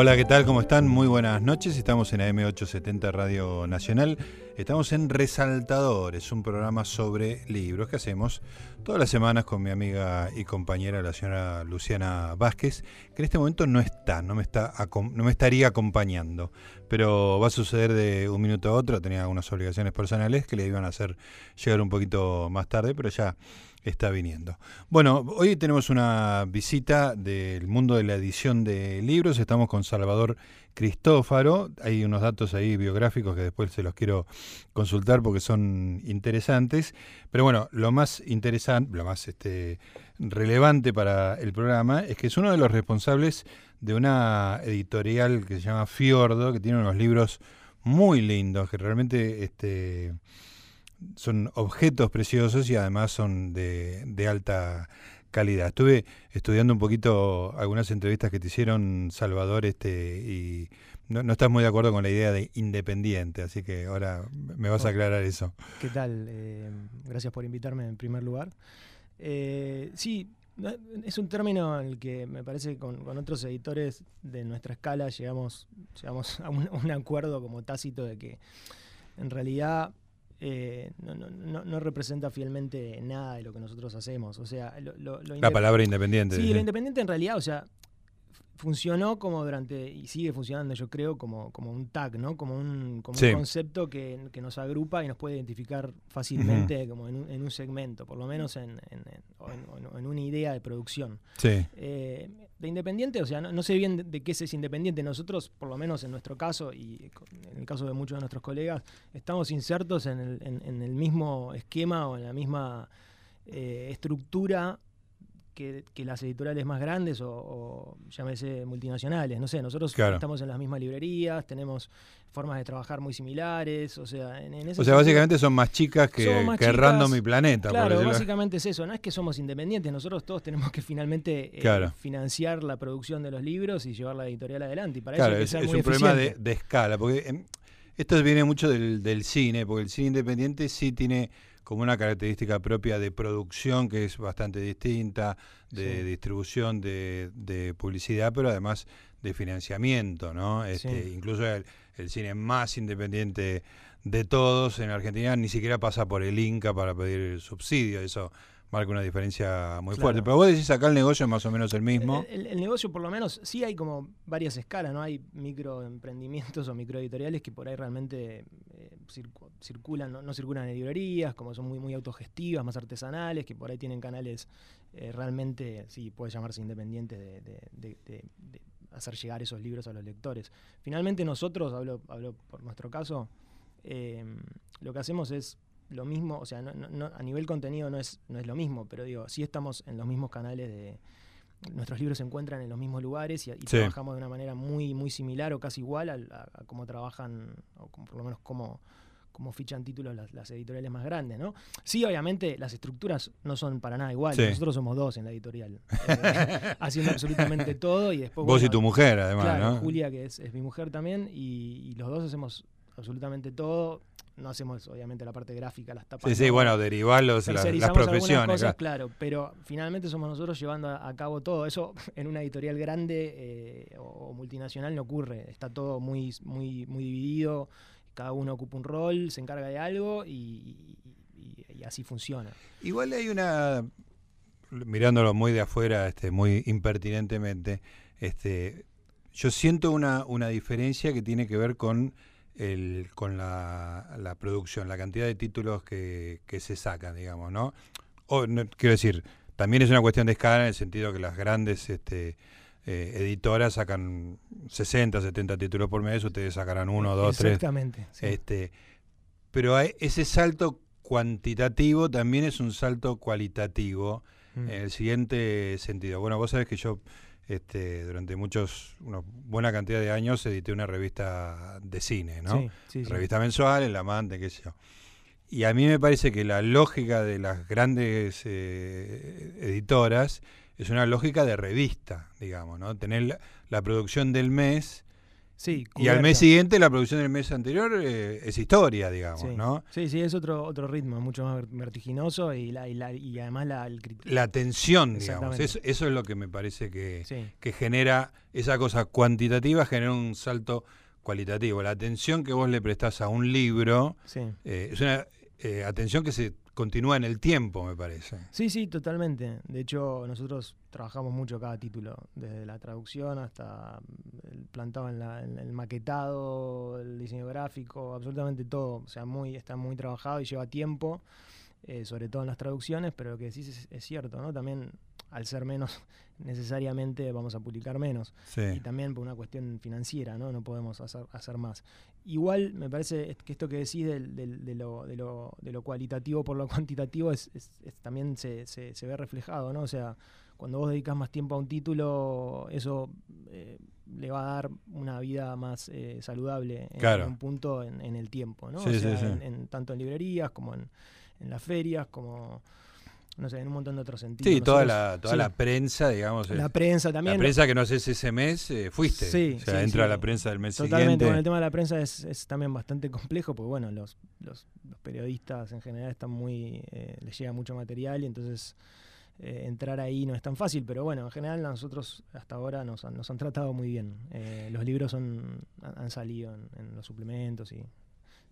Hola, ¿qué tal? ¿Cómo están? Muy buenas noches. Estamos en AM870 Radio Nacional. Estamos en Resaltadores, un programa sobre libros que hacemos todas las semanas con mi amiga y compañera, la señora Luciana Vázquez, que en este momento no está, no me, está, no me estaría acompañando, pero va a suceder de un minuto a otro. Tenía algunas obligaciones personales que le iban a hacer llegar un poquito más tarde, pero ya está viniendo. Bueno, hoy tenemos una visita del mundo de la edición de libros. Estamos con Salvador Cristófaro. Hay unos datos ahí biográficos que después se los quiero consultar porque son interesantes. Pero bueno, lo más interesante, lo más este, relevante para el programa es que es uno de los responsables de una editorial que se llama Fiordo, que tiene unos libros muy lindos, que realmente este, son objetos preciosos y además son de, de, alta calidad. Estuve estudiando un poquito algunas entrevistas que te hicieron, Salvador, este, y no, no estás muy de acuerdo con la idea de independiente, así que ahora me vas a aclarar eso. ¿Qué tal? Eh, gracias por invitarme en primer lugar. Eh, sí, es un término al que me parece que con, otros editores de nuestra escala llegamos, llegamos a un acuerdo como tácito de que en realidad eh, no, no, no, representa fielmente nada de lo que nosotros hacemos. O sea, la palabra independiente. Sí, lo independiente en realidad, o sea, funcionó como durante, y sigue funcionando yo creo, como, como un tag, ¿no? Como un, como un concepto que, que, nos agrupa y nos puede identificar fácilmente como en un, en un, segmento, por lo menos en, en, una idea de producción. Sí. Eh, de independiente, o sea, no, sé bien de, qué es independiente. Nosotros, por lo menos en nuestro caso, y en el caso de muchos de nuestros colegas, estamos insertos en el, en, el mismo esquema o en la misma eh, estructura que, las editoriales más grandes o, llámese multinacionales. No sé, nosotros estamos en las mismas librerías, tenemos formas de trabajar muy similares, o sea, en, O sea, básicamente son más chicas que, que Random y Planeta. Claro, básicamente es eso, no es que somos independientes, nosotros todos tenemos que finalmente eh, financiar la producción de los libros y llevar la editorial adelante. Y para claro, eso es, es un problema de, escala, porque em, esto viene mucho del, del cine, porque el cine independiente sí tiene como una característica propia de producción que es bastante distinta, de distribución, de, publicidad, pero además de financiamiento, ¿no? Este, Incluso el, cine más independiente de todos en Argentina ni siquiera pasa por el Inca para pedir subsidio, eso marca una diferencia muy fuerte. Pero vos decís acá el negocio es más o menos el mismo. El, negocio, por lo menos, sí hay como varias escalas, ¿no? Hay microemprendimientos o microeditoriales que por ahí realmente eh, circulan, no, circulan en librerías, como son muy, muy autogestivas, más artesanales, que por ahí tienen canales eh, realmente, sí, puede llamarse independientes de, hacer llegar esos libros a los lectores. Finalmente nosotros, hablo, hablo por nuestro caso, eh, lo que hacemos es lo mismo, o sea, a nivel contenido no es, no es lo mismo, pero digo, sí estamos en los mismos canales de... Nuestros libros se encuentran en los mismos lugares y, trabajamos de una manera muy, muy similar o casi igual a, cómo trabajan, o por lo menos cómo, cómo fichan títulos las, editoriales más grandes, ¿no? Sí, obviamente las estructuras no son para nada iguales. Nosotros somos dos en la editorial, eh, haciendo absolutamente todo y después... Vos y tu mujer, además, ¿no? Julia, que es, mi mujer también, y, los dos hacemos absolutamente todo no hacemos obviamente la parte gráfica, las tapas. Sí, sí, bueno, derivar las, profesiones. claro. pero finalmente somos nosotros llevando a, cabo todo. Eso en una editorial grande eh, o multinacional no ocurre. Está todo muy, muy, muy dividido, cada uno ocupa un rol, se encarga de algo y, así funciona. Igual hay una, mirándolo muy de afuera, este, muy impertinentemente, este, yo siento una, una diferencia que tiene que ver con el, con la, producción, la cantidad de títulos que, se sacan, digamos, ¿no? O, Quiero decir, también es una cuestión de escala en el sentido que las grandes este, eh, editoras sacan 60, 70 títulos por mes, ustedes sacarán uno, dos, tres. Exactamente. Este, pero ese salto cuantitativo también es un salto cualitativo mm. en el siguiente sentido. Bueno, vos sabés que yo este, durante muchos, una buena cantidad de años edité una revista de cine, ¿no? revista mensual, El Amante, qué sé yo. Y a mí me parece que la lógica de las grandes eh, editoras es una lógica de revista, digamos, ¿no? Tener la, producción del mes Sí, Y al mes siguiente, la producción del mes anterior eh, es historia, digamos, Sí. ¿no? Sí, sí, es otro, otro ritmo, mucho más ver- vertiginoso y, la, y, la- y además la, el La tensión, digamos. Exactamente. Eso, eso es lo que me parece que, Sí, que genera esa cosa cuantitativa, genera un salto cualitativo. La atención que vos le prestás a un libro sí. eh, es una eh, atención que se continúa en el tiempo, me parece. Sí, sí, totalmente. De hecho, nosotros trabajamos mucho cada título, desde la traducción hasta el plantado en, la- en el maquetado, el diseño gráfico, absolutamente todo. O sea, muy, está muy trabajado y lleva tiempo, eh, sobre todo en las traducciones, pero lo que decís es, es cierto, ¿no? También al ser menos, necesariamente vamos a publicar menos. Sí. y también por una cuestión financiera, ¿no? No podemos hacer, hacer más. Igual me parece que esto que decís del- del- de, lo, de, lo, de lo cualitativo por lo cuantitativo es, es- es- también se, se- se ve reflejado, ¿no? O sea, cuando vos dedicas más tiempo a un título, eso eh, le va a dar una vida más eh, saludable en, Claro. en un punto en, en el tiempo, ¿no? Sí, o sí, sea, sí. En, en- tanto en librerías como en, las ferias, como, no sé, en un montón de otros sentidos. Sí, toda, la, toda sí, la prensa, digamos. la es- prensa también. la prensa que no haces ese mes, eh, fuiste. Sí, o sea, sí, entra sí. la prensa del mes Totalmente, siguiente. bueno, el tema de la prensa es, es también bastante complejo porque, bueno, los, los, los periodistas en general están muy, eh, les llega mucho material y entonces eh, entrar ahí no es tan fácil, pero bueno, en general nosotros hasta ahora nos han, nos han tratado muy bien. Eh, los libros son, han, salido en, en los suplementos y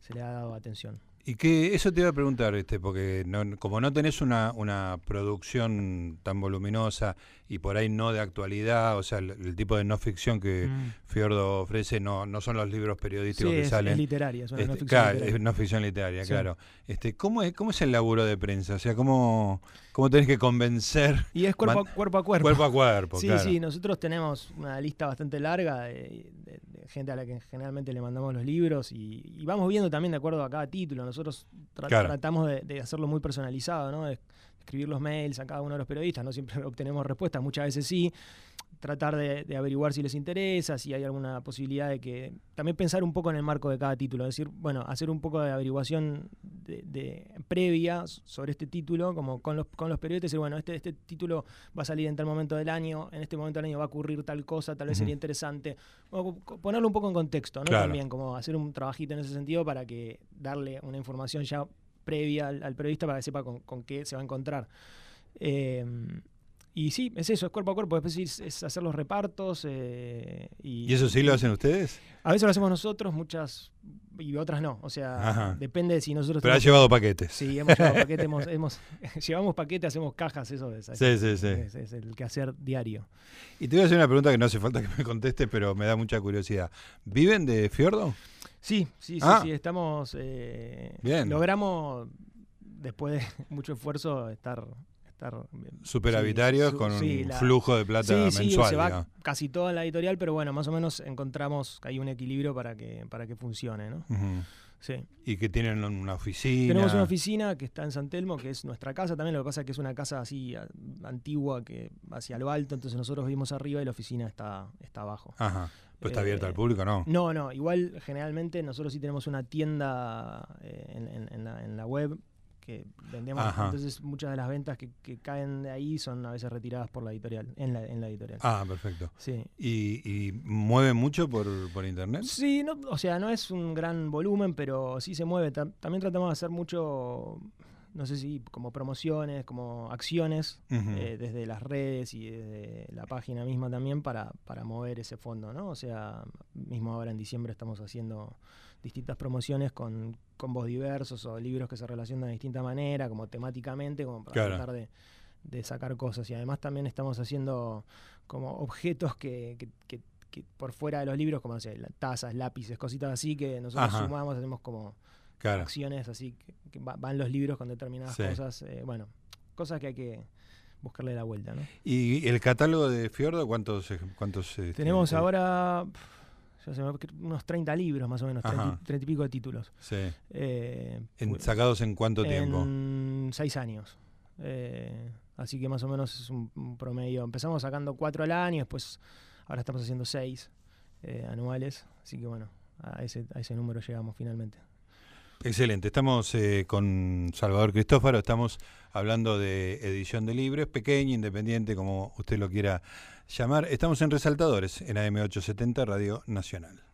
se le ha dado atención. Y que eso te iba a preguntar, este, porque no- como no tenés una, una producción tan voluminosa y por ahí no de actualidad, o sea, el, el tipo de no ficción que Fiordo ofrece no, no son los libros Sí, periodísticos que es, salen. es literaria, es una no Este, ficción claro, literaria. es no ficción literaria, Sí. claro. Este, ¿cómo, es, ¿Cómo es el laburo de prensa? O sea, ¿cómo, cómo tenés que convencer Y es cuerpo, a, cuerpo a cuerpo. cuerpo a cuerpo? Sí, claro. sí, nosotros tenemos una lista bastante larga de, de- de gente a la que generalmente le mandamos los libros y, y vamos viendo también de acuerdo a cada título. Nosotros tra- Claro. tratamos de, de hacerlo muy personalizado, ¿no? Escribir los mails a cada uno de los periodistas, no siempre obtenemos respuestas, muchas veces sí. Tratar de, de averiguar si les interesa, si hay alguna posibilidad de que. También pensar un poco en el marco de cada título, es decir, bueno, hacer un poco de averiguación de, de- previa sobre este título, como con los, con los periodistas, decir, bueno, este, este título va a salir en tal momento del año, en este momento del año va a ocurrir tal cosa, tal vez sería interesante. Ponerlo un poco en contexto, ¿no? Claro. También, como hacer un trabajito en ese sentido para que darle una información ya previa al, al periodista para que sepa con, con qué se va a encontrar. Eh, y sí, es eso, es cuerpo a cuerpo, después es, es hacer los repartos. eh, y, ¿Y eso sí lo hacen ustedes? A veces lo hacemos nosotros, muchas y otras no. O sea, Ajá. depende de si nosotros Pero ha tenemos- llevado paquetes. Sí, hemos llevado paquete, hemos, hemos- llevamos paquete, hacemos cajas, eso es, Sí, sí, sí. es, es el quehacer diario. Y te voy a hacer una pregunta que no hace falta que me conteste, pero me da mucha curiosidad. ¿Viven de Fiordo? Sí, sí, sí, Ah. sí, estamos. eh, Bien. Logramos, después de mucho esfuerzo, estar. estar Superavitarios sí, con sí, un la- flujo de plata Sí, sí, mensual. se va digamos. casi toda la editorial, pero bueno, más o menos encontramos que hay un equilibrio para que, para que funcione, ¿no? Sí. Y que tienen una oficina. Tenemos una oficina que está en San Telmo, que es nuestra casa también, lo que pasa es que es una casa así a- antigua, que hacia lo alto, entonces nosotros vivimos arriba y la oficina está, está abajo. Ajá. Pues está abierta Eh, al público, ¿no? No, no, igual generalmente nosotros sí tenemos una tienda eh, en, en- en la, en la web que vendemos, Ajá. entonces muchas de las ventas que, que caen de ahí son a veces retiradas por la editorial, en la, en la editorial. Ah, perfecto. Sí. ¿Y, y mueven mucho por, por internet? Sí, no, o sea, no es un gran volumen, pero sí se mueve. Ta- También tratamos de hacer mucho, no sé si como promociones, como acciones, eh, desde las redes y desde la página misma también para, para mover ese fondo, ¿no? O sea, mismo ahora en diciembre estamos haciendo distintas promociones con combos diversos o libros que se relacionan de distinta manera, como temáticamente, como para Claro. tratar de, de sacar cosas. Y además también estamos haciendo como objetos que, que- que- que por fuera de los libros, como no sé, tazas, lápices, cositas así, que nosotros Ajá. sumamos, hacemos como Claro. acciones así que, que va- van los libros con determinadas Sí. cosas. eh, bueno, cosas que hay que buscarle la vuelta, ¿no? ¿Y el catálogo de Fiordo cuántos ej- cuántos este, Tenemos te- ahora se me unos 30 libros más o menos, 30, Ajá. y- 30 y pico de títulos. Sí. Eh, En- pues, ¿Sacados en cuánto tiempo? En seis años. Eh, así que más o menos es un, un promedio. Empezamos sacando cuatro al año, después ahora estamos haciendo seis eh, anuales. Así que bueno, a ese, a ese número llegamos finalmente. Excelente. Estamos eh, con Salvador Cristófaro, estamos hablando de edición de libros, pequeña, independiente, como usted lo quiera llamar. Estamos en Resaltadores, en AM870 Radio Nacional.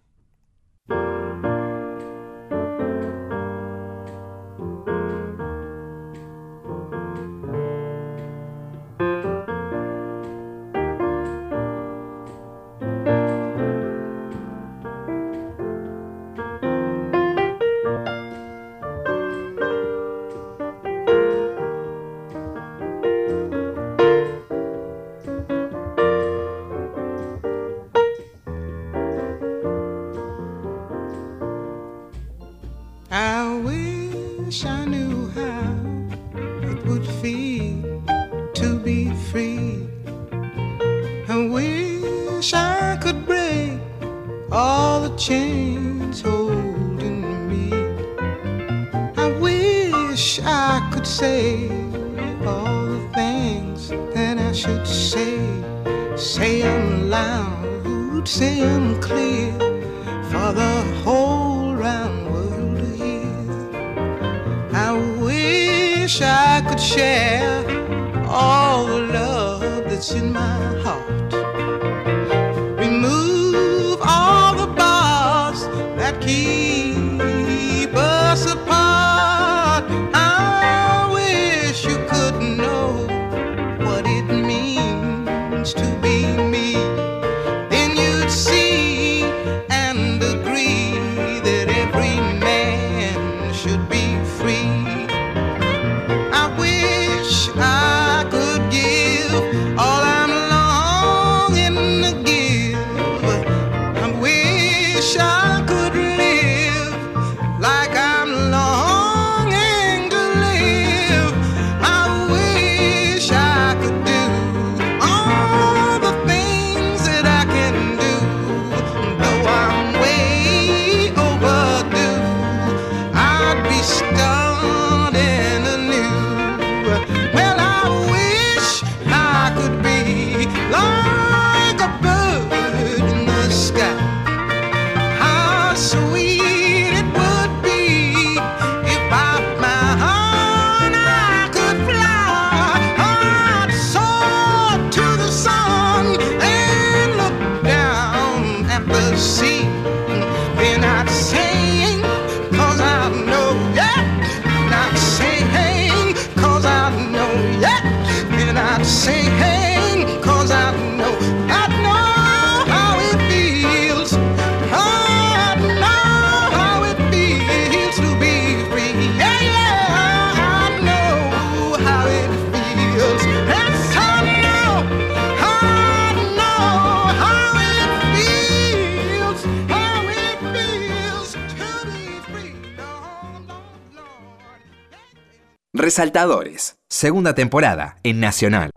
Resaltadores, segunda temporada en Nacional.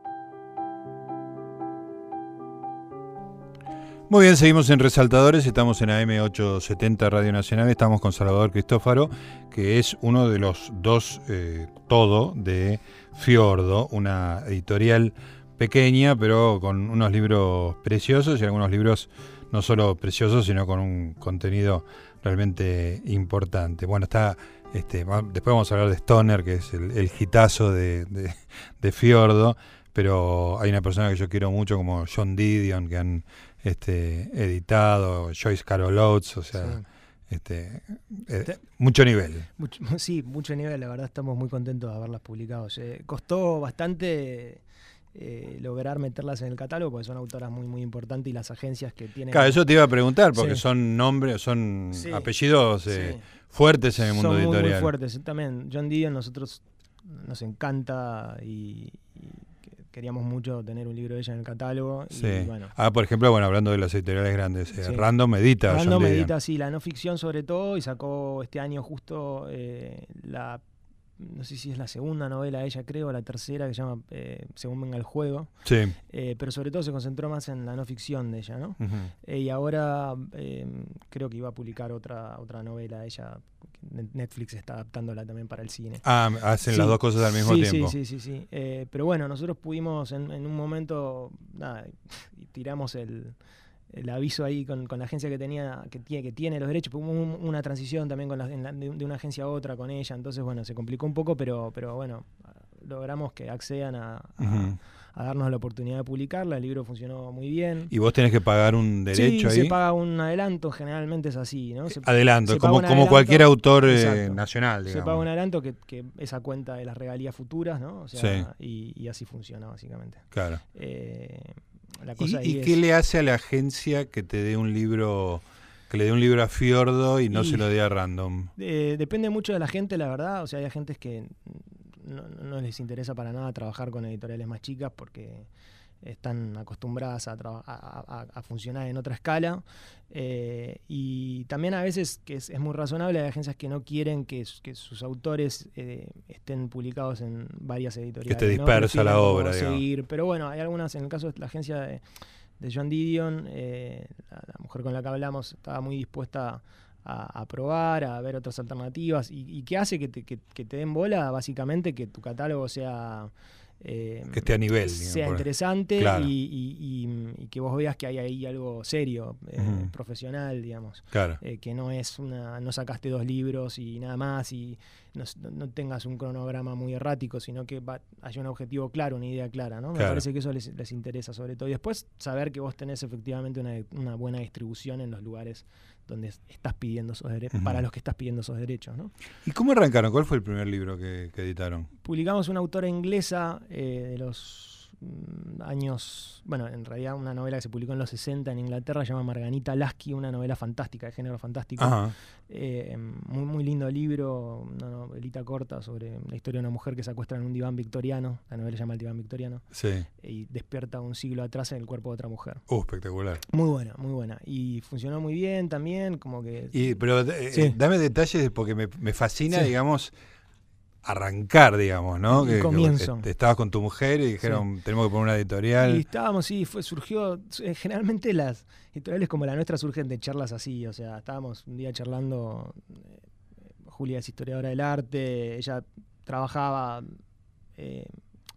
Muy bien, seguimos en Resaltadores, estamos en AM870 Radio Nacional, estamos con Salvador Cristófaro, que es uno de los dos eh, todo de Fiordo, una editorial pequeña, pero con unos libros preciosos y algunos libros no solo preciosos, sino con un contenido realmente importante. Bueno, está, este, después vamos a hablar de Stoner, que es el, el hitazo de, de, de Fiordo, pero hay una persona que yo quiero mucho como John Didion, que han este, editado, Joyce Carol Oates, o sea, este, eh, mucho nivel. Mucho- sí, mucho nivel, la verdad estamos muy contentos de haberlas publicado. Eh, costó bastante eh, lograr meterlas en el catálogo porque son autoras muy muy importantes y las agencias que tienen... Claro, eso te iba a preguntar, porque Sí. son nombres, son Sí. apellidos eh, Sí. fuertes en el mundo son muy, muy editorial. fuertes. También John Didion nosotros nos encanta y, y que- queríamos mucho tener un libro de ella en el catálogo. Sí. Y bueno, Ah, por ejemplo, bueno, hablando de las editoriales grandes, eh, Sí. Random edita. a John Random Didion. edita, sí, la no ficción sobre todo y sacó este año justo eh, la, no sé si es la segunda novela de ella creo, la tercera que se llama eh, Según venga el juego, Sí. eh, pero sobre todo se concentró más en la no ficción de ella, ¿no? Eh, y ahora eh, creo que iba a publicar otra, otra novela de ella, Netflix está adaptándola también para el cine. Ah, hacen Sí. las dos cosas al mismo sí, tiempo. Sí, sí, sí, sí. Pero bueno, nosotros pudimos en, en un momento, nada, tiramos el, el aviso ahí con, con la agencia que tenía, que tiene, que tiene los derechos, hubo un- una transición también con la- la- de, de una agencia a otra con ella, entonces bueno, se complicó un poco, pero, pero bueno, logramos que accedan a, a- a darnos la oportunidad de publicarla, el libro funcionó muy bien. Y vos tenés que pagar un derecho sí, ahí. se paga un adelanto, generalmente es así, ¿no? Se- Adelanto, se como, como cualquier autor eh, nacional, Se paga un adelanto que, que esa cuenta de las regalías futuras, ¿no? O sea, y, y así funciona básicamente. Claro. Eh, la ¿Y, cosa ahí y es- qué le hace a la agencia que te dé un libro, que le dé un libro a Fiordo y no Y- se lo dé a Random? Eh, depende mucho de la gente, la verdad. O sea, hay agentes que no, no les interesa para nada trabajar con editoriales más chicas porque están acostumbradas a, a- a- a funcionar en otra escala. Eh, y también a veces, que es, es muy razonable, hay agencias que no quieren que, que sus autores eh, estén publicados en varias editoriales. esté ¿no? dispersa la obra, seguir. Pero bueno, hay algunas, en el caso de la agencia de, de John Didion, eh, la, la mujer con la que hablamos estaba muy dispuesta a, a probar, a ver otras alternativas y, y que hace que te, que- que te den bola, básicamente, que tu catálogo sea... eh, Que esté a nivel. digamos, sea interesante Claro. y, y- y- y que vos veas que hay ahí algo serio, eh, profesional, digamos. Claro. Eh, que no es una, no sacaste dos libros y nada más y no, tengas un cronograma muy errático, sino que va, haya un objetivo claro, una idea clara, ¿no? Me parece que eso les, les interesa sobre todo. Y después saber que vos tenés efectivamente una, una buena distribución en los lugares donde es- estás pidiendo esos derechos, Ujú. para los que estás pidiendo esos derechos, ¿no? ¿Y cómo arrancaron? ¿Cuál fue el primer libro que, que editaron? Publicamos una autora inglesa eh, de los años, bueno, en realidad una novela que se publicó en los 60 en Inglaterra, se llama Marganita Lasky, una novela fantástica, de género fantástico. Eh, muy, muy lindo libro, una novelita corta sobre la historia de una mujer que se acuesta en un diván victoriano, la novela se llama El diván victoriano, Sí. y despierta un siglo atrás en el cuerpo de otra mujer. Uh, espectacular. Muy buena, muy buena. Y funcionó muy bien también, como que... Y, pero eh, Sí. dame detalles porque me, me fascina, Sí. digamos, arrancar, digamos, ¿no? Que, que comienzo. te- estabas con tu mujer y dijeron, tenemos que poner una editorial. Y estábamos, sí, fue, surgió. eh, Generalmente las editoriales como la nuestra surgen de charlas así. O sea, estábamos un día charlando. eh, Julia es historiadora del arte, ella trabajaba eh,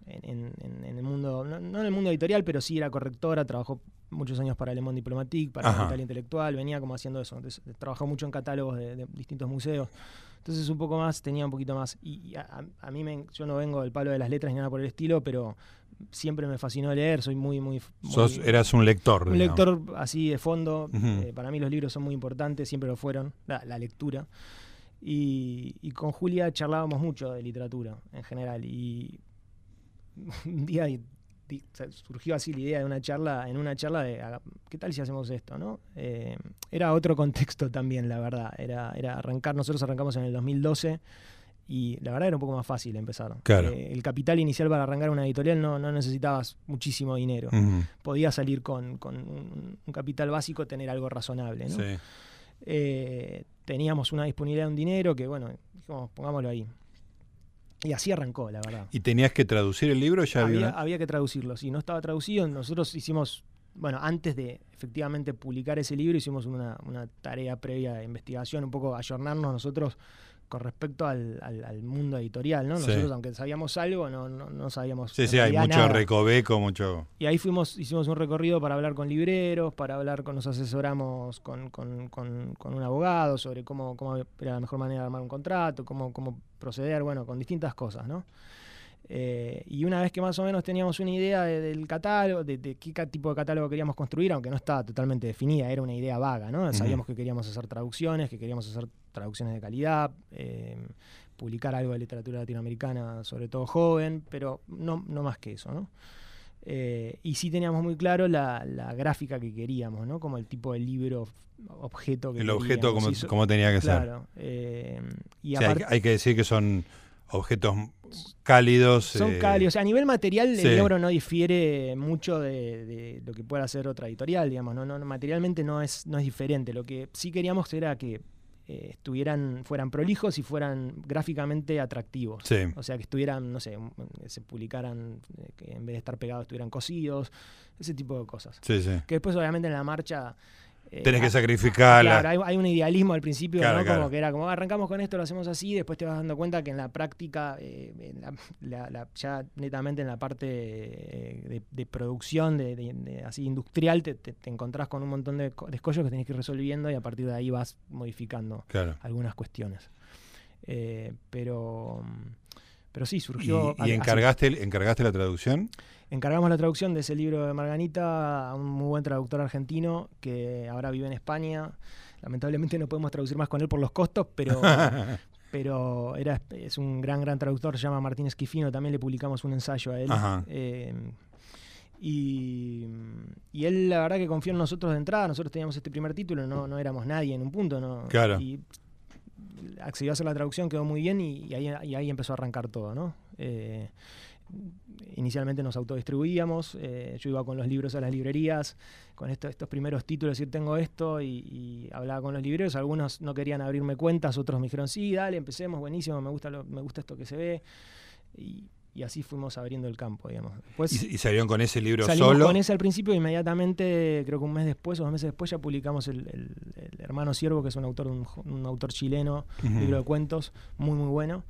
en, en- en- en el mundo, no, no en el mundo editorial, pero sí era correctora, trabajó muchos años para Le Monde Diplomatique, para. Capital Intelectual, venía como haciendo eso. Entonces, trabajó mucho en catálogos de, de distintos museos. Entonces, un poco más, tenía un poquito más. Y, y a, mí, me, yo no vengo del palo de las letras ni nada por el estilo, pero siempre me fascinó leer, soy muy, muy... muy- Sos, eras un lector. un digamos. lector así de fondo. Eh, para mí los libros son muy importantes, siempre lo fueron, la, la lectura. Y, y con Julia charlábamos mucho de literatura en general. Y un día di- surgió así la idea de una charla, en una charla de ¿qué tal si hacemos esto? ¿no? Eh, era otro contexto también, la verdad. Era, era arrancar, nosotros arrancamos en el 2012 y la verdad era un poco más fácil empezar. Claro. Eh, el capital inicial para arrancar una editorial no, no necesitabas muchísimo dinero Ujú, podía salir con, con un, un capital básico, tener algo razonable. ¿no? sí. Eh, teníamos una disponibilidad de un dinero que, bueno, dijimos, pongámoslo ahí. Y así arrancó, la verdad. ¿Y tenías que traducir el libro? Ya había Había, una- había que traducirlo. Si no estaba traducido, nosotros hicimos, bueno, antes de efectivamente publicar ese libro, hicimos una, una tarea previa de investigación, un poco ayornarnos nosotros con respecto al, al- al mundo editorial, ¿no? Sí. Nosotros, aunque sabíamos algo, no, no, no sabíamos. Sí, sí, hay mucho nada. recoveco, mucho... Y ahí fuimos, hicimos un recorrido para hablar con libreros, para hablar con, nos asesoramos con, con- con- con un abogado sobre cómo, cómo era la mejor manera de armar un contrato, cómo, cómo proceder, bueno, con distintas cosas, ¿no? Eh, y una vez que más o menos teníamos una idea de- del catálogo, de, de qué tipo de catálogo queríamos construir, aunque no estaba totalmente definida, era una idea vaga, ¿no? Sabíamos que queríamos hacer traducciones, que queríamos hacer traducciones de calidad, eh, publicar algo de literatura latinoamericana, sobre todo joven, pero no, no más que eso, ¿no? Eh, y sí teníamos muy claro la, la gráfica que queríamos, ¿no? Como el tipo de libro objeto que El objeto como, como tenía que ser. Claro. hay, aparte, hay que decir que son objetos cálidos. son eh, cálidos. A nivel material, sí. el libro no difiere mucho de, de lo que pueda hacer otra editorial, digamos. No, no, materialmente no es, no es diferente. Lo que sí queríamos era que eh, estuvieran, fueran prolijos y fueran gráficamente atractivos. Sí, O sea, que estuvieran, no sé, un- se publicaran, eh, que en vez de estar pegados estuvieran cosidos, ese tipo de cosas. sí, sí. Que después, obviamente, en la marcha. Eh, Tenés que ah, sacrificarla. Claro, hay, hay un idealismo al principio, Claro, ¿no? claro. Como que era como "Ah, arrancamos con esto, lo hacemos así, después te vas dando cuenta que en la práctica, eh, en la- la- la- ya netamente en la parte eh, de, de producción, de, de- de así industrial, te, te- te encontrás con un montón de, co- de escollos que tenés que ir resolviendo y a partir de ahí vas modificando algunas cuestiones. Eh, pero, pero sí, ¿Y, surgió. y encargaste, el- encargaste la traducción? Encargamos la traducción de ese libro de Marganita a un muy buen traductor argentino que ahora vive en España. Lamentablemente no podemos traducir más con él por los costos, pero, pero era, es un gran, gran traductor, se llama Martín Esquifino, también le publicamos un ensayo a él. Eh, y, y él la verdad que confió en nosotros de entrada, nosotros teníamos este primer título, no, no éramos nadie en un punto, ¿no? Claro. Y accedió a hacer la traducción, quedó muy bien y, ahí, ahí empezó a arrancar todo, ¿no? Eh, inicialmente nos autodistribuíamos, eh, yo iba con los libros a las librerías, con esto- estos primeros títulos, decir tengo esto, y, hablaba con los libreros, algunos no querían abrirme cuentas, otros me dijeron, sí, dale, empecemos, buenísimo, me gusta, lo- me gusta esto que se ve. Y así fuimos abriendo el campo, digamos. Después, ¿Y, y salieron con ese libro Salimos solo? con ese al principio, inmediatamente, creo que un mes después o dos meses después, ya publicamos el, el- el Hermano Siervo, que es un autor, un, un autor chileno, Ujú. libro de cuentos, muy muy bueno.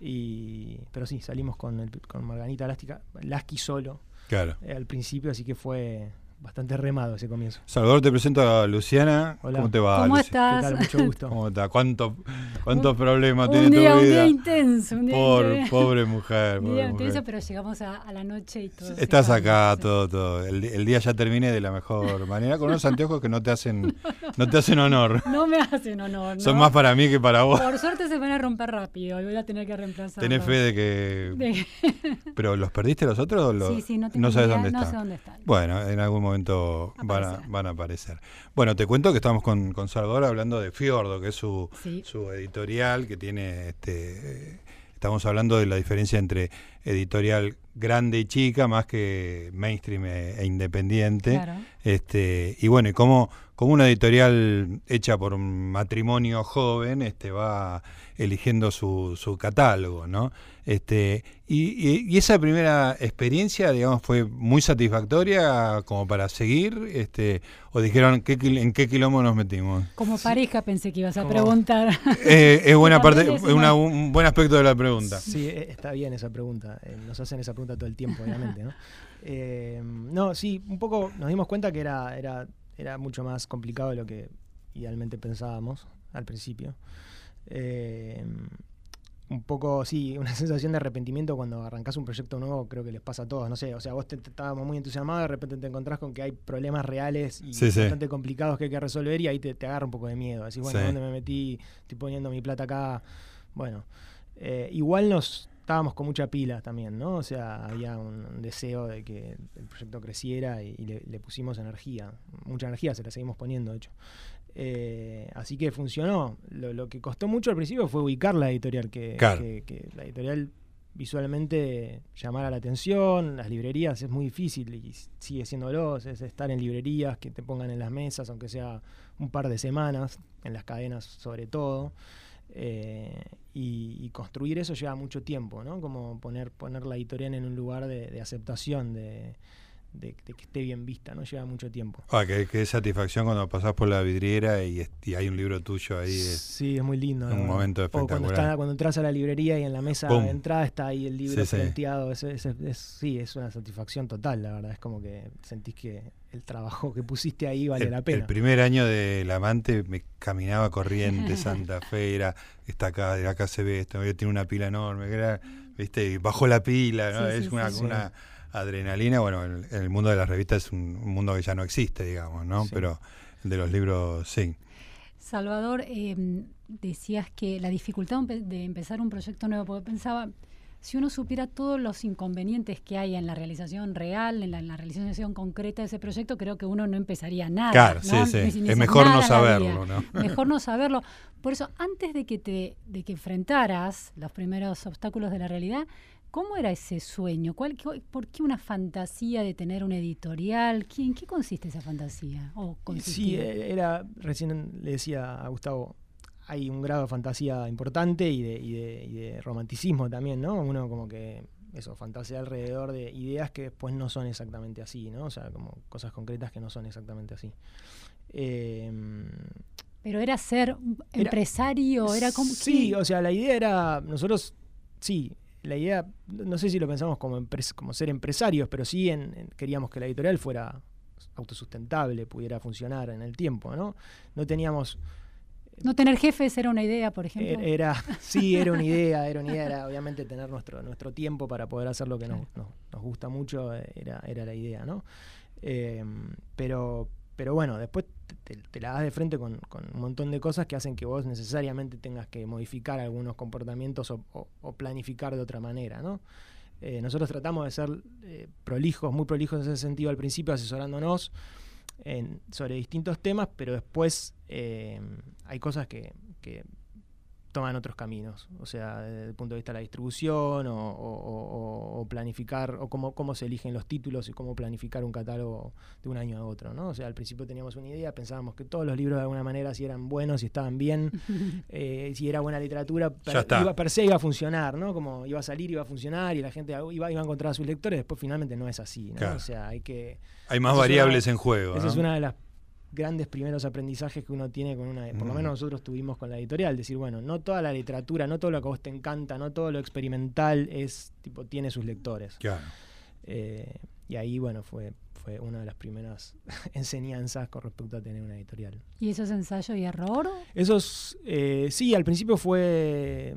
Y, pero sí, salimos con, el- con Marganita Elástica, Lasky solo Claro. eh, al principio, así que fue bastante remado ese comienzo. Salvador, te presento a Luciana. Hola. ¿Cómo te va? ¿Cómo Luci- ¿Qué estás? tal? Mucho gusto. ¿Cómo está? ¿Cuánto- ¿Cuántos Un- problemas tiene un día, tu un vida? día intenso, un día Por, intenso. pobre mujer. Un pobre día mujer. intenso, pero llegamos a, a la noche y todo. Estás acá, todo, todo. El, día ya termine de la mejor manera, con unos anteojos que no te hacen, no te hacen honor. No me hacen honor, Son ¿no? más para mí que para vos. Por suerte se van a romper rápido y voy a tener que reemplazar. Tenés fe de que. De- ¿Pero los perdiste los otros o los.? Sí, sí, no tengo sabes idea, dónde no están. sé dónde están. Bueno, en algún momento van a, van a aparecer. Bueno, te cuento que estamos con, con Salvador hablando de Fiordo, que es su, Sí. su editorial, que tiene, este, estamos hablando de la diferencia entre editorial grande y chica, más que mainstream e, e independiente. Claro. Este, y bueno, y cómo, cómo una editorial hecha por un matrimonio joven este, va eligiendo su, su catálogo, ¿no? Este, y, y- y esa primera experiencia, digamos, fue muy satisfactoria como para seguir, este, o dijeron ¿qué, quil- en qué quilombo nos metimos. Como pareja pensé que ibas a Como- preguntar. Eh, es buena parte, es una- un buen aspecto de la pregunta. Sí, eh, está bien esa pregunta. eh, nos hacen esa pregunta todo el tiempo, obviamente. ¿no? Eh, no, sí, un poco nos dimos cuenta que era, era, era mucho más complicado de lo que idealmente pensábamos al principio. Eh, un poco, sí, una sensación de arrepentimiento cuando arrancás un proyecto nuevo, creo que les pasa a todos. No sé, o sea, vos te, te- estábamos muy entusiasmados, de repente te encontrás con que hay problemas reales y Sí, sí. bastante complicados que hay que resolver y ahí te, te agarra un poco de miedo. Decís, bueno, Sí. ¿dónde me metí? Estoy poniendo mi plata acá. Bueno, eh, igual nos estábamos con mucha pila también, ¿no? O sea, había un, un deseo de que el proyecto creciera y, y le, le pusimos energía, mucha energía, se la seguimos poniendo, de hecho. Eh, así que funcionó. Lo, lo que costó mucho al principio fue ubicar la editorial, que, Claro. que- que la editorial visualmente llamara la atención, las librerías es muy difícil y sigue siéndolo, es estar en librerías que te pongan en las mesas, aunque sea un par de semanas, en las cadenas sobre todo. Eh, y, y construir eso lleva mucho tiempo, ¿no? Como poner, poner la editorial en un lugar de, de aceptación, de, de- de que esté bien vista, ¿no? Lleva mucho tiempo. Ah, qué, qué satisfacción cuando pasás por la vidriera y, es- y hay un libro tuyo ahí. es- Sí, es muy lindo. un verdad. momento O cuando, espectacular. está, cuando entras a la librería y en la mesa Pum. de entrada está ahí el libro Sí, sí. frenteado. ese- ese- es- sí, es una satisfacción total, la verdad. Es como que sentís que el trabajo que pusiste ahí vale el, la pena. el primer año del amante me caminaba corriente, Santa Fe, era, está acá, de acá se ve esto, tiene una pila enorme, era, viste, bajó la pila, ¿no? Sí, es sí, una, sí. una adrenalina, bueno, en, en el mundo de las revistas es un, un mundo que ya no existe, digamos, ¿no? Sí. Pero el de los libros, sí. Salvador, eh, decías que la dificultad de empe- de empezar un proyecto nuevo, porque pensaba, si uno supiera todos los inconvenientes que hay en la realización real, en la, en la realización concreta de ese proyecto, creo que uno no empezaría nada. Claro, ¿no? sí, sí. Es mejor no saberlo. ¿no? Mejor no saberlo. Por eso, antes de que te, de que enfrentaras los primeros obstáculos de la realidad, ¿cómo era ese sueño? ¿Cuál, qué- ¿Por qué una fantasía de tener una editorial? ¿Qué- ¿En qué consiste esa fantasía? ¿O Sí, eh, era, recién le decía a Gustavo, hay un grado de fantasía importante y de, y de- y de romanticismo también, ¿no? Uno como que, eso, fantasea alrededor de ideas que después no son exactamente así, ¿no? O sea, como cosas concretas que no son exactamente así. Eh, Pero era ser un empresario, era como... Sí, ¿qué? o sea, la idea era, nosotros, sí, la idea, no sé si lo pensamos como, empres- como ser empresarios, pero sí en- en- queríamos que la editorial fuera autosustentable, pudiera funcionar en el tiempo, ¿no? No teníamos... No tener jefes era una idea, por ejemplo. Er- Era, sí, era una idea, era una idea, era obviamente tener nuestro, nuestro tiempo para poder hacer lo que nos, nos- nos gusta mucho, eh, era, era la idea, ¿no? Eh, pero, pero bueno, después te, la das de frente con, un montón de cosas que hacen que vos necesariamente tengas que modificar algunos comportamientos o, planificar de otra manera, ¿no? Eh, nosotros tratamos de ser eh, prolijos, muy prolijos en ese sentido al principio, asesorándonos sobre distintos temas, pero después eh, hay cosas que toman otros caminos, o sea, desde el punto de vista de la distribución o, o- o- o planificar, o cómo, cómo se eligen los títulos y cómo planificar un catálogo de un año a otro, ¿no? O sea, al principio teníamos una idea, pensábamos que todos los libros de alguna manera si eran buenos, si estaban bien, eh, si era buena literatura, per, Ya está. iba, per se iba a funcionar, ¿no? Como iba a salir, iba a funcionar y la gente iba, iba a encontrar a sus lectores, después finalmente no es así, ¿no? Claro. O sea, hay que... Hay más variables una- en juego. Esa ¿no? es una de las grandes primeros aprendizajes que uno tiene con una, por lo menos nosotros tuvimos con la editorial, decir, bueno, no toda la literatura, no todo lo que a vos te encanta, no todo lo experimental es tipo tiene sus lectores. Claro. Eh, y ahí, bueno, fue fue una de las primeras enseñanzas con respecto a tener una editorial. ¿Y eso es ensayo y error? Eso es, eh, sí, al principio fue,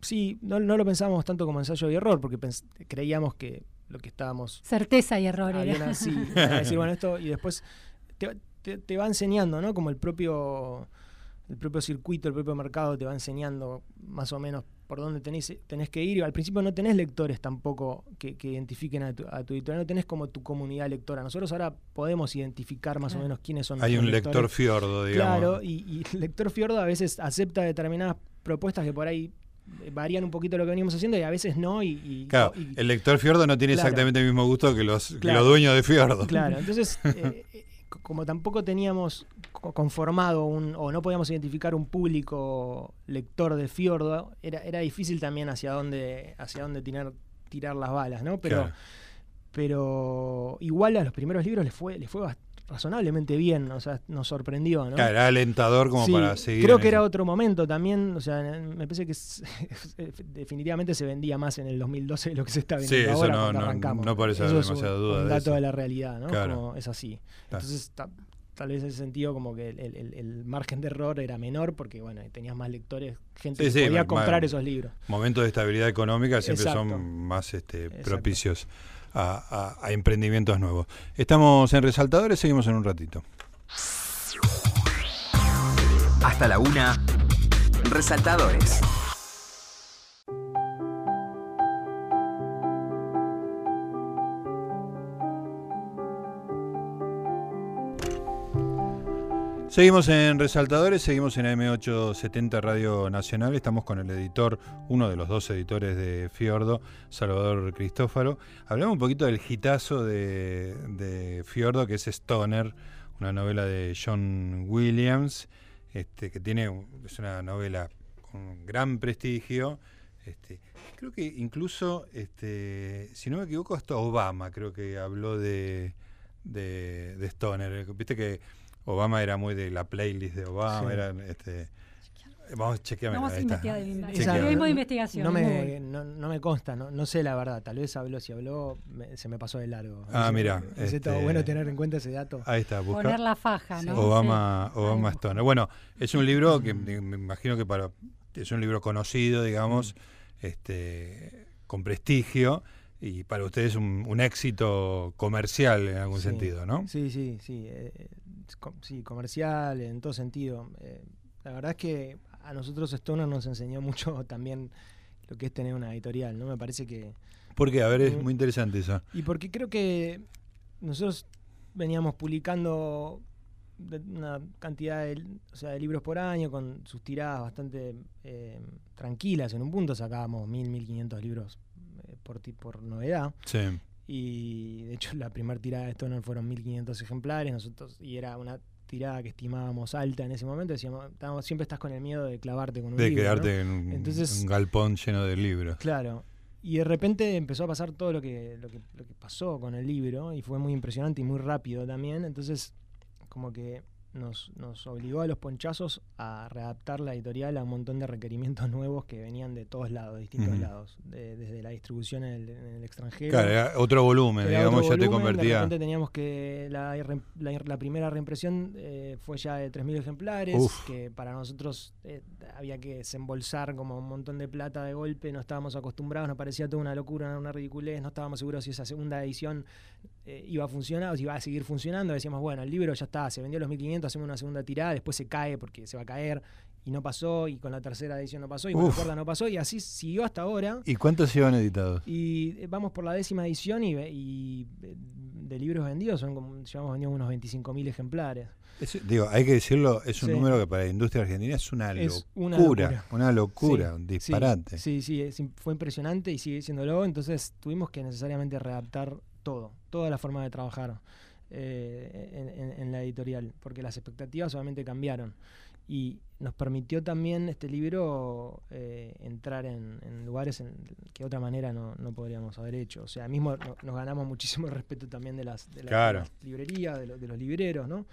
sí, no, no lo pensábamos tanto como ensayo y error, porque pens- creíamos que lo que estábamos Certeza y error. había era. una- sí, para decir, bueno, esto, y después te, te- te va enseñando, ¿no? Como el propio, el propio circuito, el propio mercado te va enseñando más o menos por dónde tenés, tenés que ir. Al principio no tenés lectores tampoco que, que identifiquen a tu, a tu editorial, no tenés como tu comunidad lectora. Nosotros ahora podemos identificar más o menos quiénes son Hay un lector fiordo, digamos. Claro, y, y el lector fiordo a veces acepta determinadas propuestas que por ahí eh, varían un poquito lo que venimos haciendo y a veces no. Y, y- Claro, y- el lector fiordo no tiene Claro. exactamente el mismo gusto que los, que Claro. los dueños de fiordo. Claro, entonces, eh, eh, como tampoco teníamos co- conformado un, o no podíamos identificar un público lector de Fiordo, era, era difícil también hacia dónde, hacia dónde tirar, tirar las balas, ¿no? Pero, Claro. pero igual a los primeros libros les fue, les fue bast- razonablemente bien, o sea, nos sorprendió, ¿no? Claro, era alentador como Sí, para seguir. Creo que era otro momento también, o sea, me parece que es- definitivamente se vendía más en el 2012 de lo que se está Sí, vendiendo eso ahora no- cuando no- arrancamos. no parece Eso haber demasiada duda un dato de la realidad, ¿no? Claro. Como es así. Claro. Entonces, ta- tal vez en ese sentido como que el, el- el margen de error era menor porque, bueno, tenías más lectores, gente Sí, que sí, podía comprar esos libros. Momentos de estabilidad económica siempre Exacto. son más este, Exacto. A emprendimientos nuevos. Estamos en Resaltadores, seguimos en un ratito. Hasta la una. Resaltadores. Seguimos en Resaltadores, seguimos en AM870 Radio Nacional, estamos con el editor, uno de los dos editores de Fiordo, Salvador Cristófaro. Hablamos un poquito del hitazo de, de Fiordo, que es Stoner, una novela de John Williams, este, que tiene, es una novela con gran prestigio. Este, creo que incluso, este, si no me equivoco, hasta Obama creo que habló de, de Stoner. Viste que Obama era muy de la playlist de Obama, Sí. era este. Vamos, chequeame. Vamos a investigar de investigación. No me, no, no me consta, no, no sé la verdad. Tal vez habló, si habló, me- se me pasó de largo. Ah, mira, todo este- bueno tener en cuenta ese dato. Ahí está, busca. Poner la faja, ¿no? Obama, Sí. Obama Ahí. Stoner. Bueno, es un libro que me imagino que para es un libro conocido, digamos, este, con prestigio y para ustedes un, un éxito comercial en algún Sí. sentido, ¿no? Sí, sí, sí. eh, es sí, comercial, en todo sentido. Eh, la verdad es que a nosotros Stoner nos enseñó mucho también lo que es tener una editorial, ¿no? Me parece que... Porque, a ver, es Mm. muy interesante eso. Y porque creo que nosotros veníamos publicando una cantidad de, o sea, de libros por año con sus tiradas bastante eh, tranquilas. En un punto sacábamos 1000, 1500 libros eh, por, por novedad. Sí. Y de hecho la primera tirada de Stoner fueron 1500 ejemplares, nosotros y era una tirada que estimábamos alta en ese momento, decíamos, estábamos- siempre estás con el miedo de clavarte con un De libro, ¿no? quedarte en un, Entonces- un galpón lleno de libros. Claro. Y de repente empezó a pasar todo lo que, lo que, lo que pasó con el libro y fue muy impresionante y muy rápido también. Entonces, como que nos, nos obligó a los ponchazos a readaptar la editorial a un montón de requerimientos nuevos que venían de todos lados, de distintos lados, de- desde la distribución en el, en el extranjero. Claro, era otro volumen, Era digamos, otro ya te De convertía. repente teníamos que. La, re- la- la primera reimpresión eh, fue ya de 3.000 ejemplares, Uf. que para nosotros eh, había que desembolsar como un montón de plata de golpe, no estábamos acostumbrados, nos parecía toda una locura, una ridiculez, no estábamos seguros si esa segunda edición eh, iba a funcionar o si iba a seguir funcionando. Decíamos, bueno, el libro ya está, se vendió los 1.500, hacemos una segunda tirada, después se cae porque se va a caer. y no pasó, y con la tercera edición no pasó, y con la Uf. cuarta no pasó, y así siguió hasta ahora. ¿Y cuántos llevan editados? Y eh, vamos por la décima edición y, y, eh, de libros vendidos, son como, llevamos vendido unos 25.000 ejemplares. Es- digo, hay que decirlo, es un Sí. número que para la industria argentina es una Es locura. una locura. Una locura, Sí, un disparate. Sí, sí, fue impresionante y sigue siéndolo. Entonces tuvimos que necesariamente readaptar todo, toda la forma de trabajar eh, en, en- en la editorial, porque las expectativas obviamente cambiaron. Y nos permitió también este libro eh, entrar en, en lugares en que de otra manera no, no podríamos haber hecho. O sea, mismo no- nos ganamos muchísimo el respeto también de las, de la- de Claro. las librerías, de, lo- de los libreros, ¿no?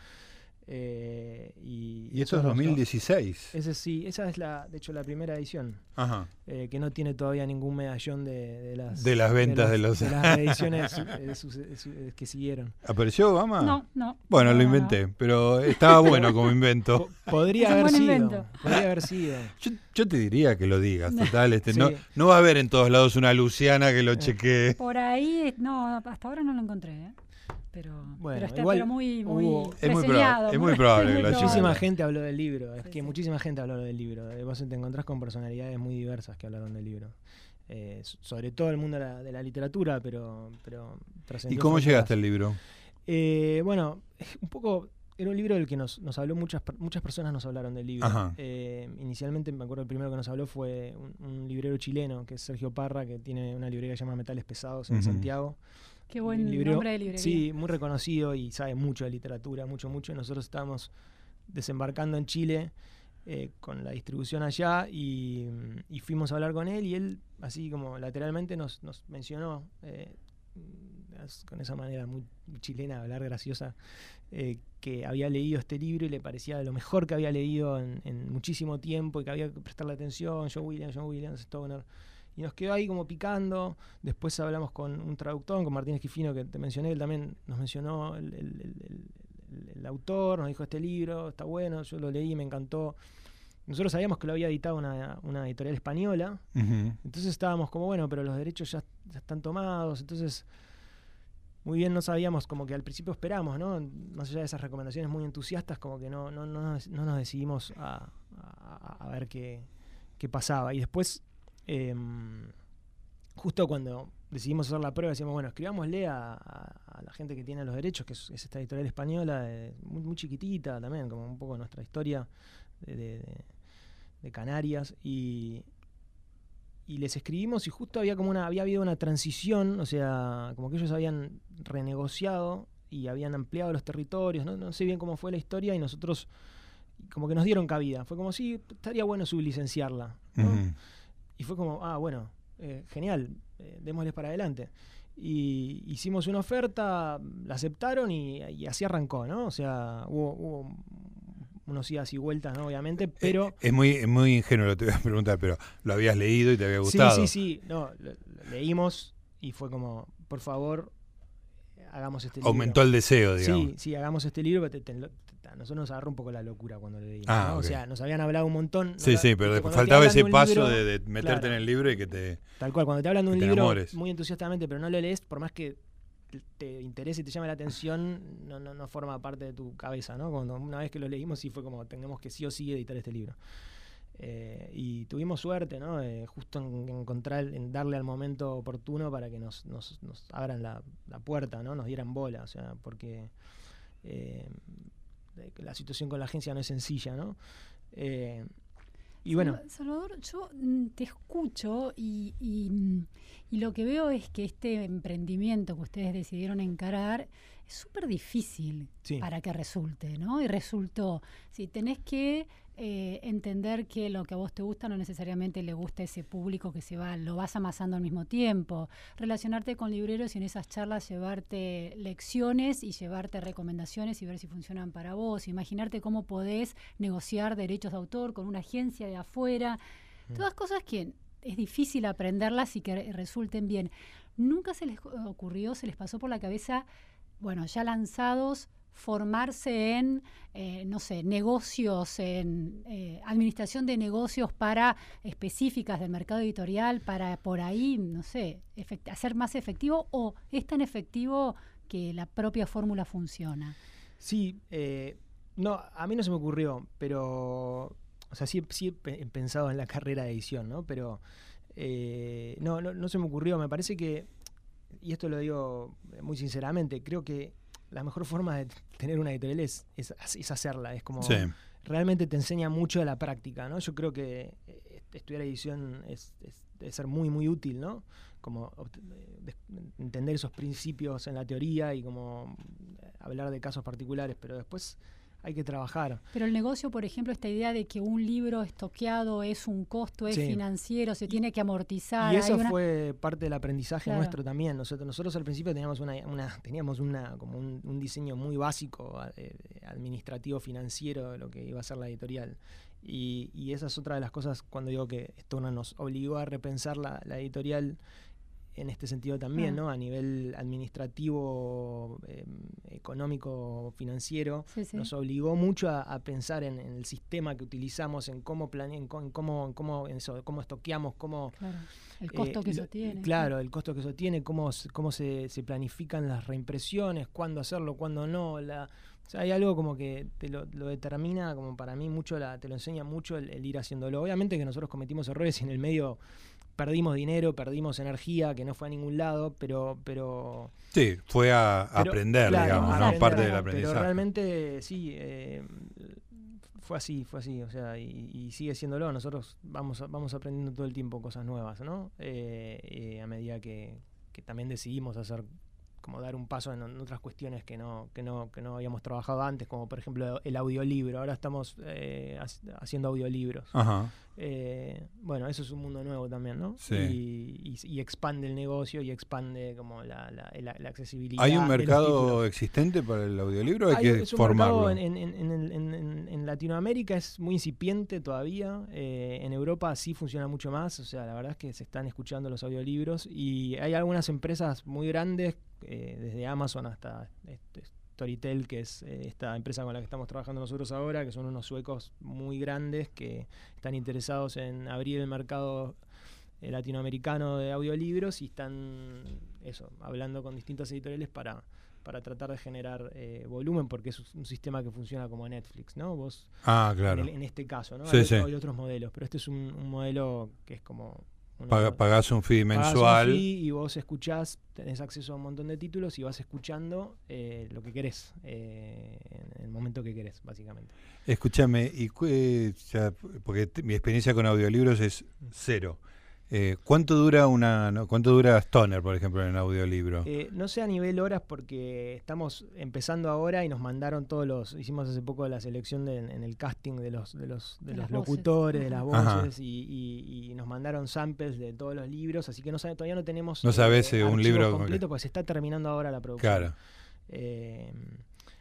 Eh, y, es eso nos- 2016. ese sí, esa es la, de hecho, la primera edición, Ajá. eh, que no tiene todavía ningún medallón de, de las, De las ventas de los- de las ediciones eh, su- su- que siguieron. ¿Apareció Obama? No, no. Bueno, No, lo no. inventé, pero estaba bueno como invento. Po- podría Es haber buen sido. invento. Podría haber sido. Yo, yo te diría que lo digas, total. Este, no, Sí. no va a haber en todos lados una Luciana que lo chequee. Por ahí, no, hasta ahora no lo encontré, ¿eh? Pero, Bueno, pero está igual pero muy, muy hubo- Es muy probable, es muy probable que lo haya Muchísima gente habló del libro. Es Sí, que sí. muchísima gente habló del libro. Eh, Vos te encontrás con personalidades muy diversas que hablaron del libro. Eh, sobre todo el mundo de la, de la literatura, pero, pero ¿Y cómo llegaste al libro? Eh, bueno, un poco era un libro del que nos, nos habló muchas muchas personas nos hablaron del libro. Eh, inicialmente me acuerdo el primero que nos habló fue un, un librero chileno que es Sergio Parra que tiene una librería que se llama Metales Pesados en. Santiago. Qué buen Un librero- nombre de librería. Sí, muy reconocido y sabe mucho de literatura, mucho, mucho. Nosotros estábamos desembarcando en Chile eh, con la distribución allá y, y fuimos a hablar con él y él, así como lateralmente, nos, nos mencionó eh, con esa manera muy chilena de hablar, graciosa, eh, que había leído este libro y le parecía lo mejor que había leído en, en muchísimo tiempo y que había que prestarle atención, John Williams, John Williams, Stoner. Y nos quedó ahí como picando. Después hablamos con un traductor, con Martín Esquifino, que te mencioné, él también nos mencionó el, el- el- el- el autor, nos dijo este libro, está bueno, yo lo leí, me encantó. Nosotros sabíamos que lo había editado una, una editorial española, entonces estábamos como, bueno, pero los derechos ya, ya están tomados, entonces muy bien no sabíamos, como que al principio esperamos, ¿no? Más allá de esas recomendaciones muy entusiastas, como que no, no, no, nos, no nos decidimos a, a- a ver qué, qué pasaba. Y después, em, justo cuando decidimos hacer la prueba, decíamos, bueno, escribámosle a, a- la gente que tiene los derechos, que es, es esta editorial española, muy, chiquitita también, como un poco nuestra historia de, de- Canarias. Y, les escribimos y justo había como una había habido una transición, o sea, como que ellos habían renegociado y habían ampliado los territorios, no, sé bien cómo fue la historia y nosotros como que nos dieron cabida, fue como si estaría bueno sublicenciarla, ¿no? Y fue como, ah, bueno, eh, genial, eh, démosles para adelante. Y hicimos una oferta, la aceptaron y, y así arrancó, ¿no? O sea, hubo, hubo unos idas y vueltas, ¿no? Obviamente, pero... Eh, es muy, es muy ingenuo lo que te voy a preguntar, pero lo habías leído y te había gustado. Sí, sí, sí. No, lo- lo leímos y fue como, por favor, hagamos este libro. Aumentó el deseo, digamos. Sí, sí, hagamos este libro. te- te- a nosotros nos agarró un poco la locura cuando leímos. Ah, ¿no? O sea, nos habían hablado un montón. Sí, sí, pero después faltaba ese paso libro- de, de meterte claro. en el libro y que te... Tal cual, cuando te hablan de un libro enamores. muy entusiastamente, pero no lo lees, por más que te interese y te llame la atención, no, no, no forma parte de tu cabeza, ¿no? Cuando una vez que lo leímos, sí fue como, tenemos que sí o sí editar este libro. Eh, y tuvimos suerte, ¿no? Eh, justo en, en encontrar, en darle al momento oportuno para que nos, nos, nos abran la, la puerta, ¿no? Nos dieran bola, o sea, porque eh, de que la situación con la agencia no es sencilla, ¿no? Eh, y bueno, Salva- Salvador, yo mm, te escucho y, y, mm, y lo que veo es que este emprendimiento que ustedes decidieron encarar es súper difícil Sí. para que resulte, ¿no? Y resultó. Si tenés que eh, entender que lo que a vos te gusta no necesariamente le gusta a ese público que se va, lo vas amasando al mismo tiempo. Relacionarte con libreros y en esas charlas llevarte lecciones y llevarte recomendaciones y ver si funcionan para vos. Imaginarte cómo podés negociar derechos de autor con una agencia de afuera. Todas cosas que es difícil aprenderlas y que re- resulten bien. Nunca se les ocurrió, se les pasó por la cabeza, bueno, ya lanzados, formarse en, eh, no sé, negocios, en eh, administración de negocios para específicas del mercado editorial, para por ahí, no sé, hacer más efectivo o es tan efectivo que la propia fórmula funciona. Sí, eh, no, a mí no se me ocurrió, pero o sea, sí, he pe- he pensado en la carrera de edición, ¿no? Pero no, no, se me ocurrió. Me parece que, y esto lo digo muy sinceramente, creo que la mejor forma de tener una editorial es, es, es hacerla. Es como Sí. realmente te enseña mucho de la práctica, ¿no? Yo creo que eh, estudiar edición es, es- debe ser muy, muy útil, ¿no? Como eh, entender esos principios en la teoría y como eh, hablar de casos particulares, pero después hay que trabajar. Pero el negocio, por ejemplo, esta idea de que un libro estoqueado es un costo, es Sí. financiero, se tiene que amortizar. Y eso una- fue parte del aprendizaje Claro. nuestro también. Nosotros, nosotros al principio teníamos una, una- teníamos una como un, un diseño muy básico eh, administrativo financiero de lo que iba a ser la editorial. Y, y esa es otra de las cosas cuando digo que esto no nos obligó a repensar la, la editorial en este sentido también, Ah. ¿no? A nivel administrativo, eh, económico, financiero Sí, sí. nos obligó mucho a, a pensar en, en el sistema que utilizamos, en cómo plane, en, cómo, en cómo, en eso, cómo estoqueamos, cómo Claro. El costo eh, que eso tiene. Claro, el costo que eso tiene, cómo, se- cómo se, se planifican las reimpresiones, cuándo hacerlo, cuándo no. La, o sea, hay algo como que te lo, lo determina, como para mí mucho, la, te lo enseña mucho el, el ir haciéndolo. Obviamente que nosotros cometimos errores y en el medio perdimos dinero, perdimos energía, que no fue a ningún lado, pero... pero Sí, fue a pero, aprender, claro, digamos, a ¿no? aprender, Parte del Pero aprendizaje. realmente sí, eh, fue así, fue así, o sea, y, y sigue siéndolo. Nosotros vamos, vamos aprendiendo todo el tiempo cosas nuevas, ¿no? Eh, eh, a medida que, que también decidimos hacer como dar un paso en, en otras cuestiones que no, que no, que no habíamos trabajado antes, como por ejemplo el audiolibro. Ahora estamos eh, ha- haciendo audiolibros. Ajá. Eh, bueno, eso es un mundo nuevo también, ¿no? Sí. Y, y- y expande el negocio y expande como la, la- la- la accesibilidad. ¿Hay un mercado existente para el audiolibro? Hay, Hay- que es un formarlo. en Latinoamérica es muy incipiente todavía. eh, en Europa sí funciona mucho más. O sea, la verdad es que se están escuchando los audiolibros y hay algunas empresas muy grandes, eh, desde Amazon hasta este, Storytel, que es eh, esta empresa con la que estamos trabajando nosotros ahora, que son unos suecos muy grandes que están interesados en abrir el mercado eh, latinoamericano de audiolibros y están eso, hablando con distintas editoriales para, para tratar de generar eh, volumen, porque es un sistema que funciona como Netflix, ¿no? Vos, Ah, en, claro. el- en este caso, ¿no? Sí, hay, sí. hay otros modelos, pero este es un, un modelo que es como... pagás un fee un mensual. fee y vos escuchás, tenés acceso a un montón de títulos y vas escuchando eh, lo que querés, eh, en el momento que querés, básicamente. Escúchame, y eh, ya, porque mi experiencia con audiolibros es cero. Eh, ¿Cuánto dura una, no, cuánto dura Stoner, por ejemplo, en audiolibro? Eh, no sé a nivel horas porque estamos empezando ahora y nos mandaron todos los, hicimos hace poco la selección de- en el casting de los de los, de De los voces. locutores, de las voces y, y- y nos mandaron samples de todos los libros, así que no sabe, todavía no tenemos No sabés, eh, un libro completo que- porque se está terminando ahora la producción. claro. Eh,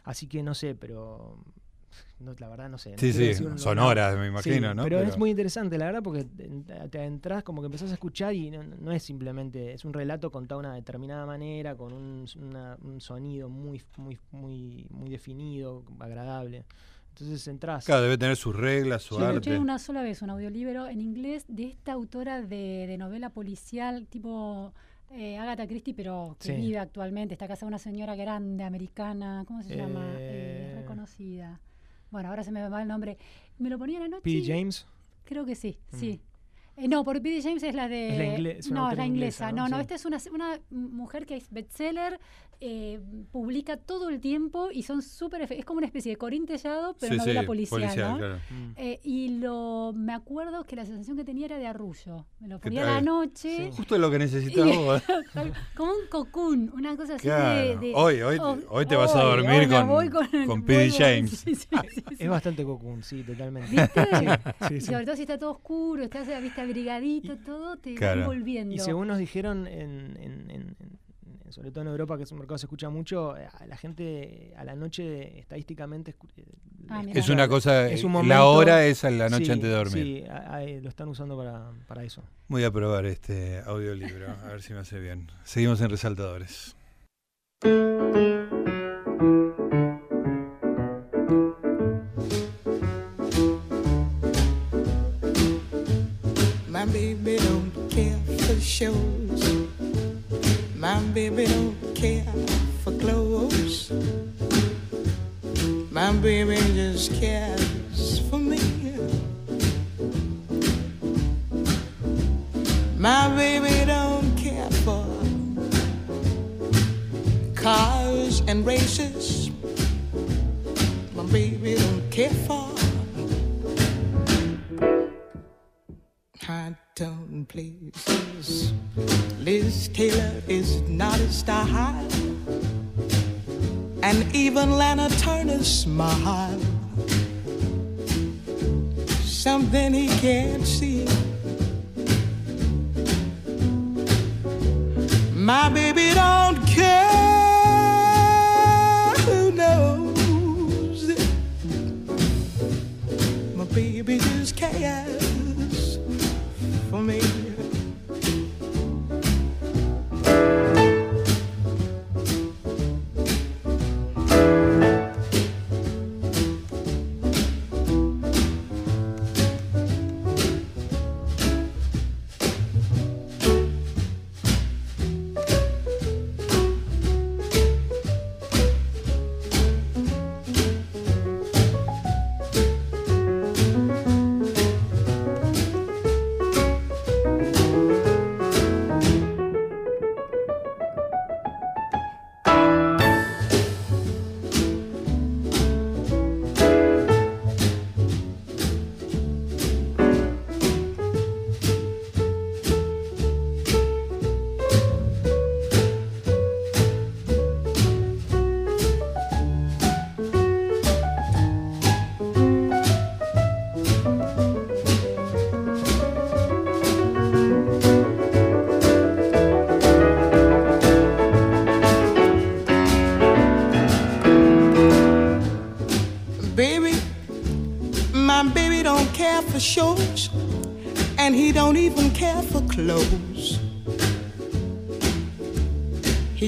así que no sé, pero no, la verdad no sé. Sí, sí, son horas, me Sí, imagino, ¿no? Pero, es muy interesante, la verdad, porque en- te adentras, como que empezás a escuchar y no, no es simplemente, es un relato contado de una determinada manera, con un, una- un sonido muy, muy, muy, muy definido, agradable. Entonces entras. Claro, debe tener sus reglas, su Yo escuché arte. una sola vez un audiolibro en inglés de esta autora de, de novela policial tipo eh, Agatha Christie, pero que Sí. vive actualmente. Está casada una señora grande, americana. ¿Cómo se llama? Eh, Eh. reconocida. Bueno, ahora se me va el nombre. Me lo ponían anoche. P. y- James. Creo que sí, Mm. sí. Eh, no, porque P.D. James es la de... Es la ingle- no, es la inglesa. inglesa, ¿no? No, no, esta es una, una mujer que es bestseller, eh, publica todo el tiempo y son súper... Es como una especie de Corín Tellado, pero Sí, novela sí, policial, ¿no? claro. Mm. Eh, y lo me acuerdo que la sensación que tenía era de arrullo. Me lo ¿Qué ponía a la noche, Sí. Justo lo que necesitas Y- vos. como un cocún, una cosa así Claro. de, de- Hoy- hoy- oh, hoy te vas a dormir con- con, con P.D. con- James. sí, sí, sí, sí. Es bastante cocoon, sí, totalmente. ¿Viste? Sí, Y sí. sobre todo si está todo oscuro, estás viste abrigadito, todo te Claro. va envolviendo. Y según nos dijeron, en, en- en- en- sobre todo en Europa, que es un mercado que se escucha mucho, eh, a la gente a la noche estadísticamente eh, Ah. Es una cosa, Es un eh, momento- la hora es a la noche Sí, antes de dormir. Sí, a- a- lo están usando para, para eso. Voy a probar este audiolibro, a ver si me hace bien. Seguimos en Resaltadores.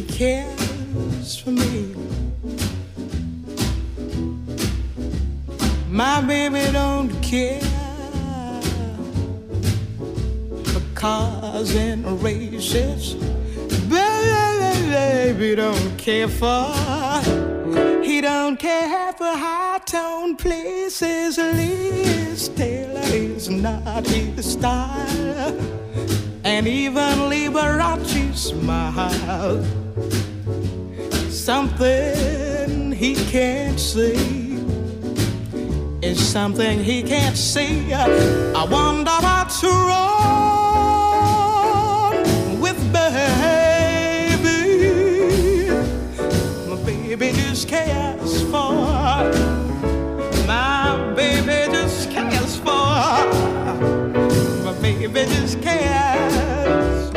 Cares for me. My baby don't care for cars and races. Baby don't care for he don't care for high tone places. Liz something he can't see. I wonder what's wrong with baby. My baby just cares for. My baby just cares for. My baby just cares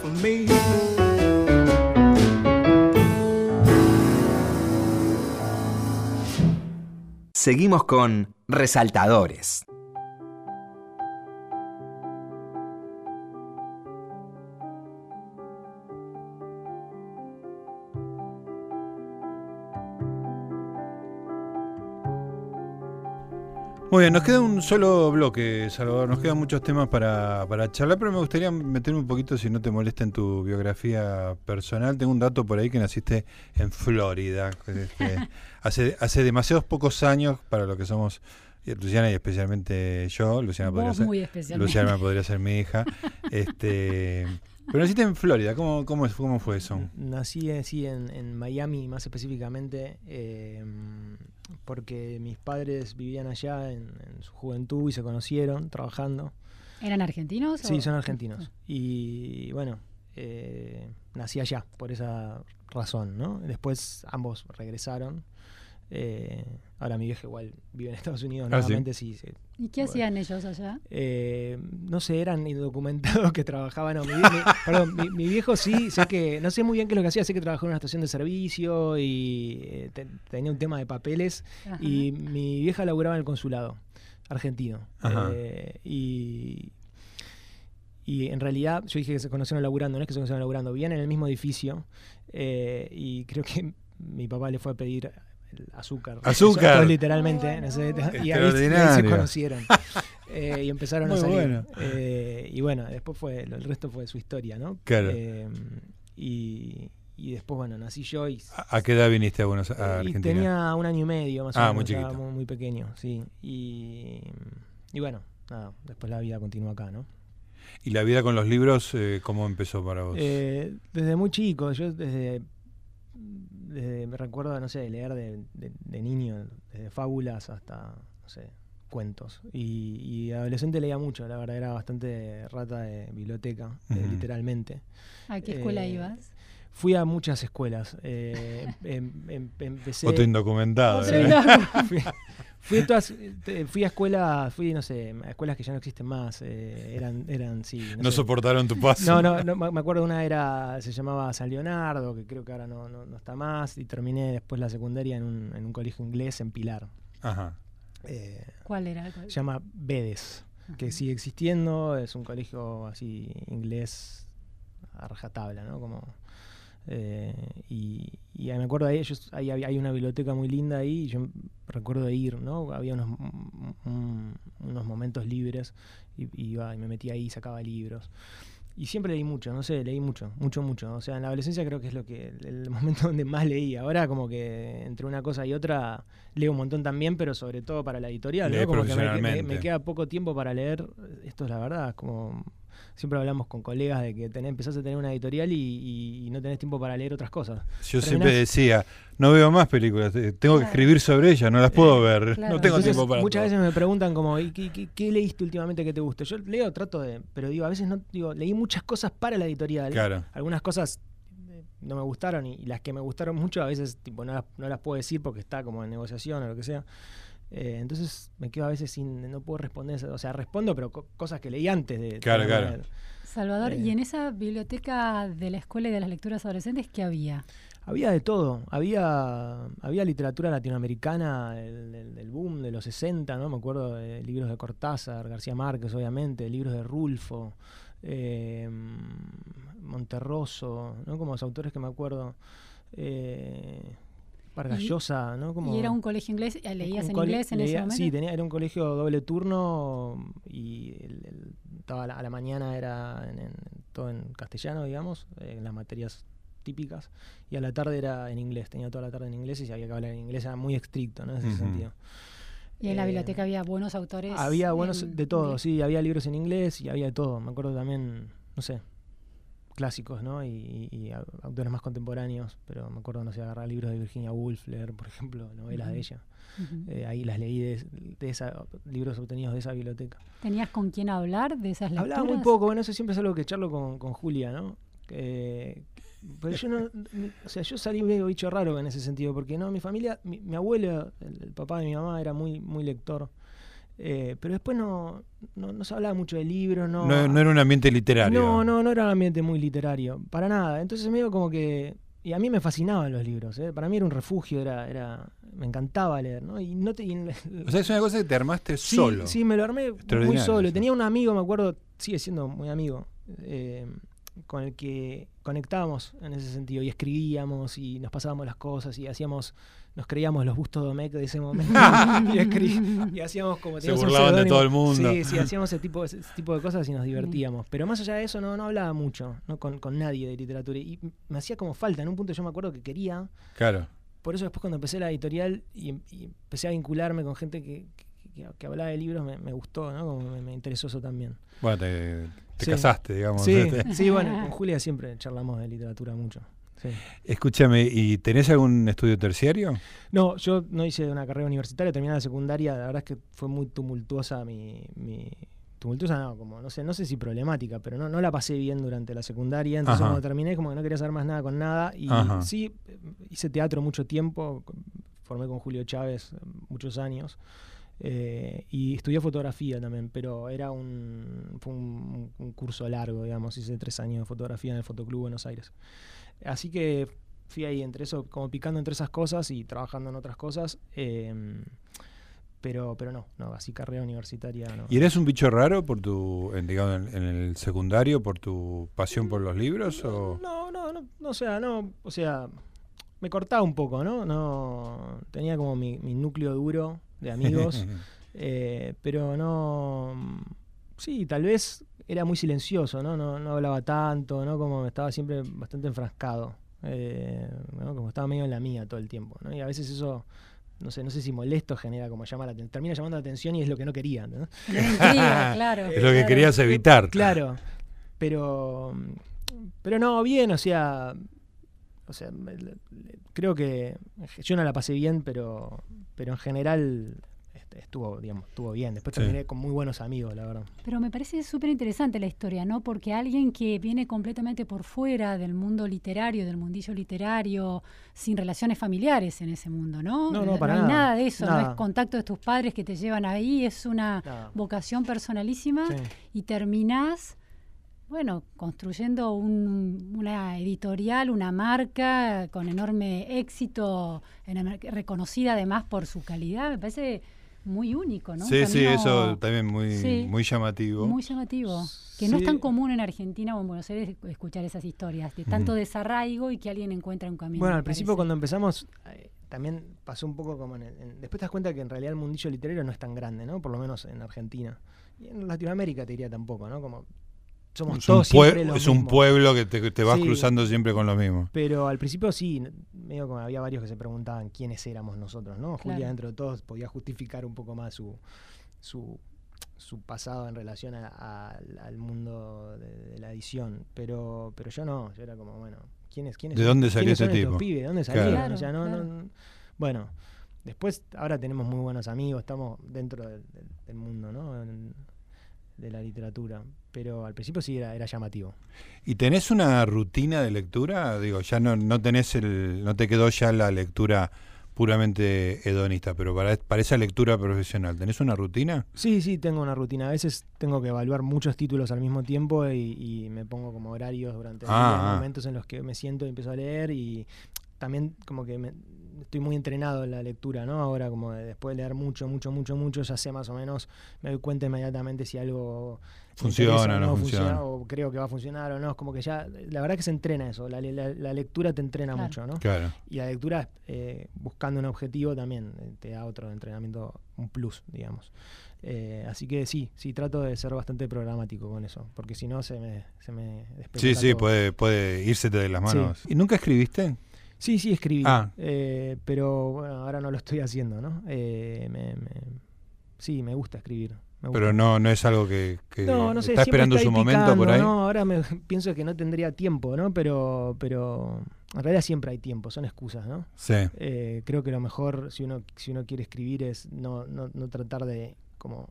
for me. Seguimos con Resaltadores. Muy bien, nos queda un solo bloque, Salvador. Nos quedan muchos temas para, para charlar, pero me gustaría meterme un poquito, si no te molesta, en tu biografía personal. Tengo un dato por ahí que naciste en Florida. este, hace, hace demasiados pocos años para lo que somos eh, Luciana y especialmente yo. Luciana podría Vos ser, muy especialmente. Luciana podría ser mi hija. Este, pero naciste en Florida. ¿Cómo, cómo, cómo fue eso? Nací eh, sí, en, en Miami, más específicamente, eh, porque mis padres vivían allá en, en su juventud y se conocieron trabajando. ¿Eran argentinos? Sí, o- son argentinos. Y bueno, eh, nací allá por esa razón, ¿no? Después ambos regresaron. Eh, ahora mi vieja igual vive en Estados Unidos Ah, ¿sí? nuevamente, sí. sí. ¿Y qué Bueno. hacían ellos allá? Eh, no sé, eran indocumentados que trabajaban. No, mi, perdón, mi, mi viejo sí, sé que, no sé muy bien qué es lo que hacía, sé que trabajó en una estación de servicio y eh, te- tenía un tema de papeles. Ajá. Y mi vieja laburaba en el consulado argentino. Eh, y, y en realidad, yo dije que se conocieron laburando, no es que se conocieron laburando, vivían en el mismo edificio. eh, y creo que mi papá le fue a pedir azúcar. ¡Azúcar! Eso, literalmente. no sé, y ahí, se conocieron. Eh, y empezaron a salir. bueno. Eh, y bueno, después fue, el resto fue su historia, ¿no? Claro. Eh, y, y después, bueno, nací yo y ¿A, qué edad viniste a, Buenos, a Argentina? tenía un año y medio más o Ah, menos, muy muy, muy pequeño, sí. Y, y bueno, nada, después la vida continúa acá, ¿no? ¿Y la vida con los libros, eh, cómo empezó para vos? Eh, desde muy chico, yo desde, desde- me recuerdo, no sé, leer de, de- de niño, desde fábulas hasta, no sé, cuentos. Y, y de adolescente leía mucho, la verdad, era bastante rata de biblioteca, eh, literalmente. ¿A qué escuela Eh, ibas? Fui a muchas escuelas. eh, em- em- empecé... Otro indocumentado. Otro ¿eh? indocumentado. fui, a todas- fui a escuelas, fui, no sé, a escuelas que ya no existen más. eh, eran, eran, sí. No sé. soportaron tu paso. No, no, no, me me acuerdo una era, se llamaba San Leonardo, que creo que ahora no, no, no está más, y terminé después la secundaria en un, en un colegio inglés en Pilar. Ajá. Eh, ¿Cuál era? se llama Bedes, que sigue existiendo, es un colegio así inglés a rajatabla, ¿no? Como, eh, y, y me acuerdo de ellos, ahí había- hay una biblioteca muy linda ahí, y yo recuerdo de ir, ¿no? Había unos, mm, unos momentos libres, y, y iba y me metía ahí y sacaba libros. Y siempre leí mucho, no sé, leí mucho, mucho, mucho. O sea, en la adolescencia creo que es lo que el, el momento donde más leí. Ahora como que entre una cosa y otra leo un montón también, pero sobre todo para la editorial, ¿no? Como que me- me, me queda poco tiempo para leer. Esto es la verdad, es como siempre hablamos con colegas de que tenés, empezás a tener una editorial y, y- y no tenés tiempo para leer otras cosas. Yo Terminás- siempre decía, no veo más películas, eh, tengo que escribir sobre ellas, no las puedo ver, claro. no tengo Entonces, tiempo para muchas todo. veces me preguntan como, ¿y qué, qué- qué leíste últimamente que te guste? Yo leo, trato de, pero digo, a veces no, digo, leí muchas cosas para la editorial. Claro. Algunas cosas eh, no me gustaron y, y las que me gustaron mucho a veces tipo no las, no las puedo decir porque está como en negociación o lo que sea. Eh, entonces me quedo a veces sin, no puedo responder, o sea, respondo, pero co- cosas que leí antes de... Claro, claro. Salvador, Eh. ¿y en esa biblioteca de la escuela y de las lecturas adolescentes qué había? Había de todo, había, había literatura latinoamericana del, del- del boom de los 60, ¿no? Me acuerdo de libros de Cortázar, García Márquez, obviamente, libros de Rulfo, eh, Monterroso, ¿no? Como los autores que me acuerdo. Eh, Vargas Y- Llosa, ¿no? Como ¿Y era un colegio inglés? Eh, ¿Leías en inglés en ese momento? Sí, tenía, era un colegio doble turno y el- el- estaba a la, a la mañana era en, en- todo en castellano, digamos, eh, en las materias típicas, y a la tarde era en inglés, tenía toda la tarde en inglés y si había que hablar en inglés, era muy estricto, ¿no? En ese sentido. Y en la Eh, biblioteca había buenos autores. Había buenos en de todo, sí, había libros en inglés y había de todo. Me acuerdo también, no sé, clásicos, ¿no? Y, y- y au- autores más contemporáneos, pero me acuerdo, no sé, agarrar libros de Virginia Woolf, leer, por ejemplo, novelas de ella. Eh, ahí las leí de, de esa, libros obtenidos de esa biblioteca. ¿Tenías con quién hablar de esas lecturas? Hablaba muy poco, bueno, eso siempre es algo que charlo con, con Julia, ¿no? Que- pero yo no, o sea, yo salí medio bicho raro en ese sentido, porque no, mi familia, mi, mi abuelo, el, el papá de mi mamá era muy, muy lector. Eh, pero después no, no, no se hablaba mucho de libros, no. No, no era un ambiente literario. No, no, no era un ambiente muy literario, para nada. Entonces medio como que... Y a mí me fascinaban los libros, ¿eh? para mí era un refugio, era, era, me encantaba leer, ¿no? Y no te, y O sea, es una cosa que te armaste Sí, solo. Sí, me lo armé muy solo. Tenía un amigo, me acuerdo, sigue siendo muy amigo, eh, con el que conectábamos en ese sentido y escribíamos y nos pasábamos las cosas y hacíamos, nos creíamos los Bustos Domecq de ese momento y, y hacíamos como Se burlaban de todo el mundo. Sí, sí, hacíamos ese tipo, ese tipo de cosas y nos divertíamos. Pero más allá de eso no, no hablaba mucho ¿no? Con, con nadie de literatura y me hacía como falta. En un punto yo me acuerdo que quería Claro. por eso después cuando empecé la editorial y, y empecé a vincularme con gente que, que- que hablaba de libros, me, me gustó, ¿no? Como me, me interesó eso también. Bueno, te, te Sí. casaste, digamos. Sí, sí, bueno, con Julia siempre charlamos de literatura mucho. Sí. Escúchame, ¿y tenés algún estudio terciario? No, yo no hice una carrera universitaria, terminé la secundaria, la verdad es que fue muy tumultuosa mi... mi tumultuosa no, como no sé, no sé si problemática, pero no, no la pasé bien durante la secundaria, entonces Ajá. cuando terminé como que no quería hacer más nada con nada y Ajá. sí, hice teatro mucho tiempo, formé con Julio Chávez eh, muchos años. eh, y estudié fotografía también, pero era un, fue un, un curso largo, digamos, hice tres años de fotografía en el Fotoclub Buenos Aires. Así que fui ahí entre eso, como picando entre esas cosas y trabajando en otras cosas. eh, pero, pero no, no, así carrera universitaria no. ¿Y eres un bicho raro por tu, en, digamos, en, el secundario, por tu pasión por los libros? O... No, no, no, no, o sea, no, o sea, me cortaba un poco, ¿no? No, tenía como mi, mi núcleo duro de amigos, eh, pero no, sí, tal vez era muy silencioso, ¿no? No, no hablaba tanto, ¿no? Como estaba siempre bastante enfrascado, eh, ¿no? Como estaba medio en la mía todo el tiempo, ¿no? Y a veces eso no sé, no sé si molesto genera como llama la atención, termina llamando la atención y es lo que no quería, ¿no? Claro. Es lo que claro. querías evitar. Claro, pero pero no, bien, o sea, o sea, creo que yo no la pasé bien, pero pero en general estuvo, digamos, estuvo bien. Después Sí. terminé con muy buenos amigos, la verdad. Pero me parece súper interesante la historia, ¿no? Porque alguien que viene completamente por fuera del mundo literario, del mundillo literario, sin relaciones familiares en ese mundo, ¿no? No, no, para hay nada. nada de eso, no Nada. es contacto de tus padres que te llevan ahí, es una Nada. vocación personalísima Sí. y terminás, bueno, construyendo un- una editorial, una marca con enorme éxito, enorme- reconocida además por su calidad, me parece muy único, ¿no? Sí, sí, eso también muy, Sí. muy llamativo. Muy llamativo. Que no es tan común en Argentina o en Buenos Aires escuchar esas historias de tanto desarraigo y que alguien encuentra un camino. Bueno, al principio parece. cuando empezamos eh, también pasó un poco como en, el- en- después te das cuenta que en realidad el mundillo literario no es tan grande, ¿no? Por lo menos en Argentina. Y en Latinoamérica te diría tampoco, ¿no? Como somos Es un, todos siempre los es un mismos. pueblo que te, te vas Sí. cruzando siempre con lo mismo. Pero al principio sí, medio como había varios que se preguntaban quiénes éramos nosotros, ¿no? Claro. Julia, dentro de todos, podía justificar un poco más su, su, su pasado en relación a- a- al- mundo de, de la edición. Pero, pero yo no, yo era como, bueno, ¿quiénes, quiénes ¿De dónde salió estos tipo? pibes? ¿De dónde salieron? Claro, O sea, no, no- claro. bueno, después ahora tenemos muy buenos amigos, estamos dentro del, del- del mundo, ¿no? En- de la literatura. Pero al principio sí era, era llamativo. ¿Y tenés una rutina de lectura? Digo, ya no, no tenés el, no te quedó ya la lectura puramente hedonista, pero para, para esa lectura profesional, ¿tenés una rutina? Sí, sí, tengo una rutina. A veces tengo que evaluar muchos títulos al mismo tiempo y, y me pongo como horarios durante el Ah, ah. momentos en los que me siento y empiezo a leer y también como que me- estoy muy entrenado en la lectura, ¿no? Ahora como de- después de leer mucho, mucho, mucho, mucho, ya sé más o menos, me doy cuenta inmediatamente si algo Funciona interesa o no funciona. o creo que va a funcionar o no. Es como que ya, la verdad que se entrena eso, la, la- la lectura te entrena Claro. mucho, ¿no? Claro. Y la lectura, eh, buscando un objetivo, también eh, te da otro entrenamiento, un plus, digamos. Eh, así que sí, sí, trato de ser bastante programático con eso, porque si no se me, se me Sí, sí, todo. puede, puede irse de las Sí. manos. ¿Y nunca escribiste? Sí, sí, escribí, Ah. eh, pero bueno, ahora no lo estoy haciendo, ¿no? Eh, me- me- sí, me gusta escribir. me gusta. Pero no, no es algo que, que No, no sé, está esperando su momento por ahí. ¿no? Ahora me pienso que no tendría tiempo, ¿no? Pero, pero en realidad siempre hay tiempo, son excusas, ¿no? Sí. Eh, creo que lo mejor si uno si uno quiere escribir es no, no, no tratar de como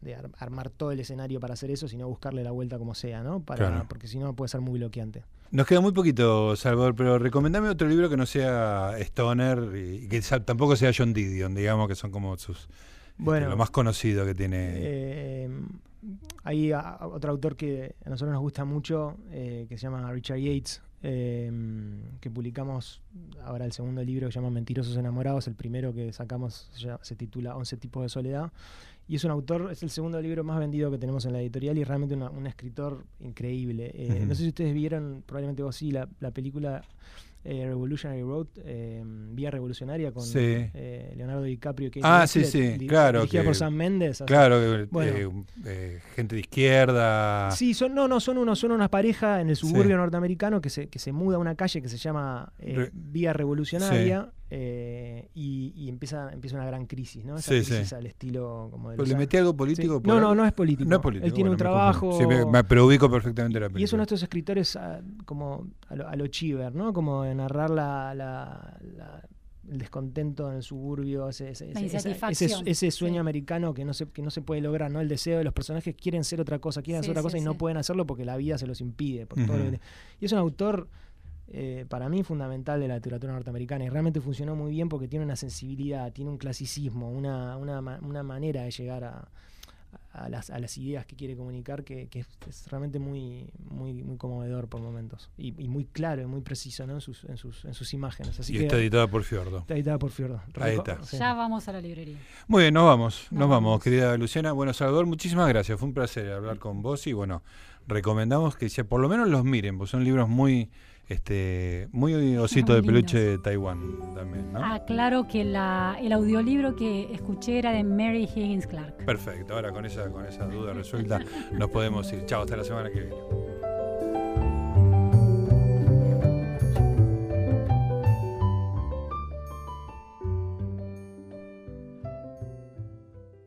de ar- armar todo el escenario para hacer eso, sino buscarle la vuelta como sea, ¿no? Para, Claro. Porque si no puede ser muy bloqueante. Nos queda muy poquito, Salvador, pero recomendame otro libro que no sea Stoner y que tampoco sea John Didion, digamos que son como sus este, Bueno. lo más conocido que tiene. Eh, hay a- a- otro autor que a nosotros nos gusta mucho, eh, que se llama Richard Yates, eh, que publicamos ahora el segundo libro que se llama Mentirosos Enamorados, el primero que sacamos se, se titula 11 tipos de soledad. Y es un autor, es el segundo libro más vendido que tenemos en la editorial y realmente una- un escritor increíble. Eh. No sé si ustedes vieron, probablemente vos sí, la, la película eh, Revolutionary Road, eh, Vía Revolucionaria con Sí. eh, Leonardo DiCaprio. Kate Ah, sí, sí, di- claro, Dirigida que- por Sam así. claro, que, Bueno. gente de izquierda. Sí, son, no, no, son unos, son unas parejas en el suburbio Sí. norteamericano que se, que se muda a una calle que se llama Vía Revolucionaria eh, y, y empieza, empieza una gran crisis, ¿no? Esa Sí, crisis sí. al estilo como de Pero ¿Le a- metí algo político? No, no, no es político. No es político. Él tiene un bueno, trabajo. Sí, me- me- pero ubico perfectamente la película. Y es uno de estos escritores ah, como a lo, a lo Chiver, ¿no? Como de narrar la, la- la- el descontento en el suburbio, ese, ese, ese- ese- sueño sí. americano que no, se, que no se puede lograr, ¿no? El deseo de los personajes quieren ser otra cosa, quieren Sí, hacer otra sí, cosa y no pueden hacerlo porque la vida se los impide. por todo lo que- y es un autor, eh, para mí, fundamental de la literatura norteamericana y realmente funcionó muy bien porque tiene una sensibilidad, tiene un clasicismo, una, una, una manera de llegar a, a las, a las ideas que quiere comunicar que, que es, es realmente muy, muy, muy conmovedor por momentos y, y muy claro y muy preciso ¿no? en, sus, en, sus, en sus imágenes. Así y que está editada por Fiordo. está editada por Fiordo. Ahí está. sí. Ya vamos a la librería. Muy bien, nos vamos, nos, Nos vamos, vamos. querida Luciana. Bueno, Salvador, muchísimas gracias. Fue un placer hablar con vos y bueno, recomendamos que se- por lo menos los miren, porque son libros muy, este, muy osito Muy de peluche de Taiwán también, ¿no? Aclaro que la, el audiolibro que escuché era de Mary Higgins Clark. Perfecto, ahora con esa, con esa duda resuelta nos podemos ir. Chao, hasta la semana que viene.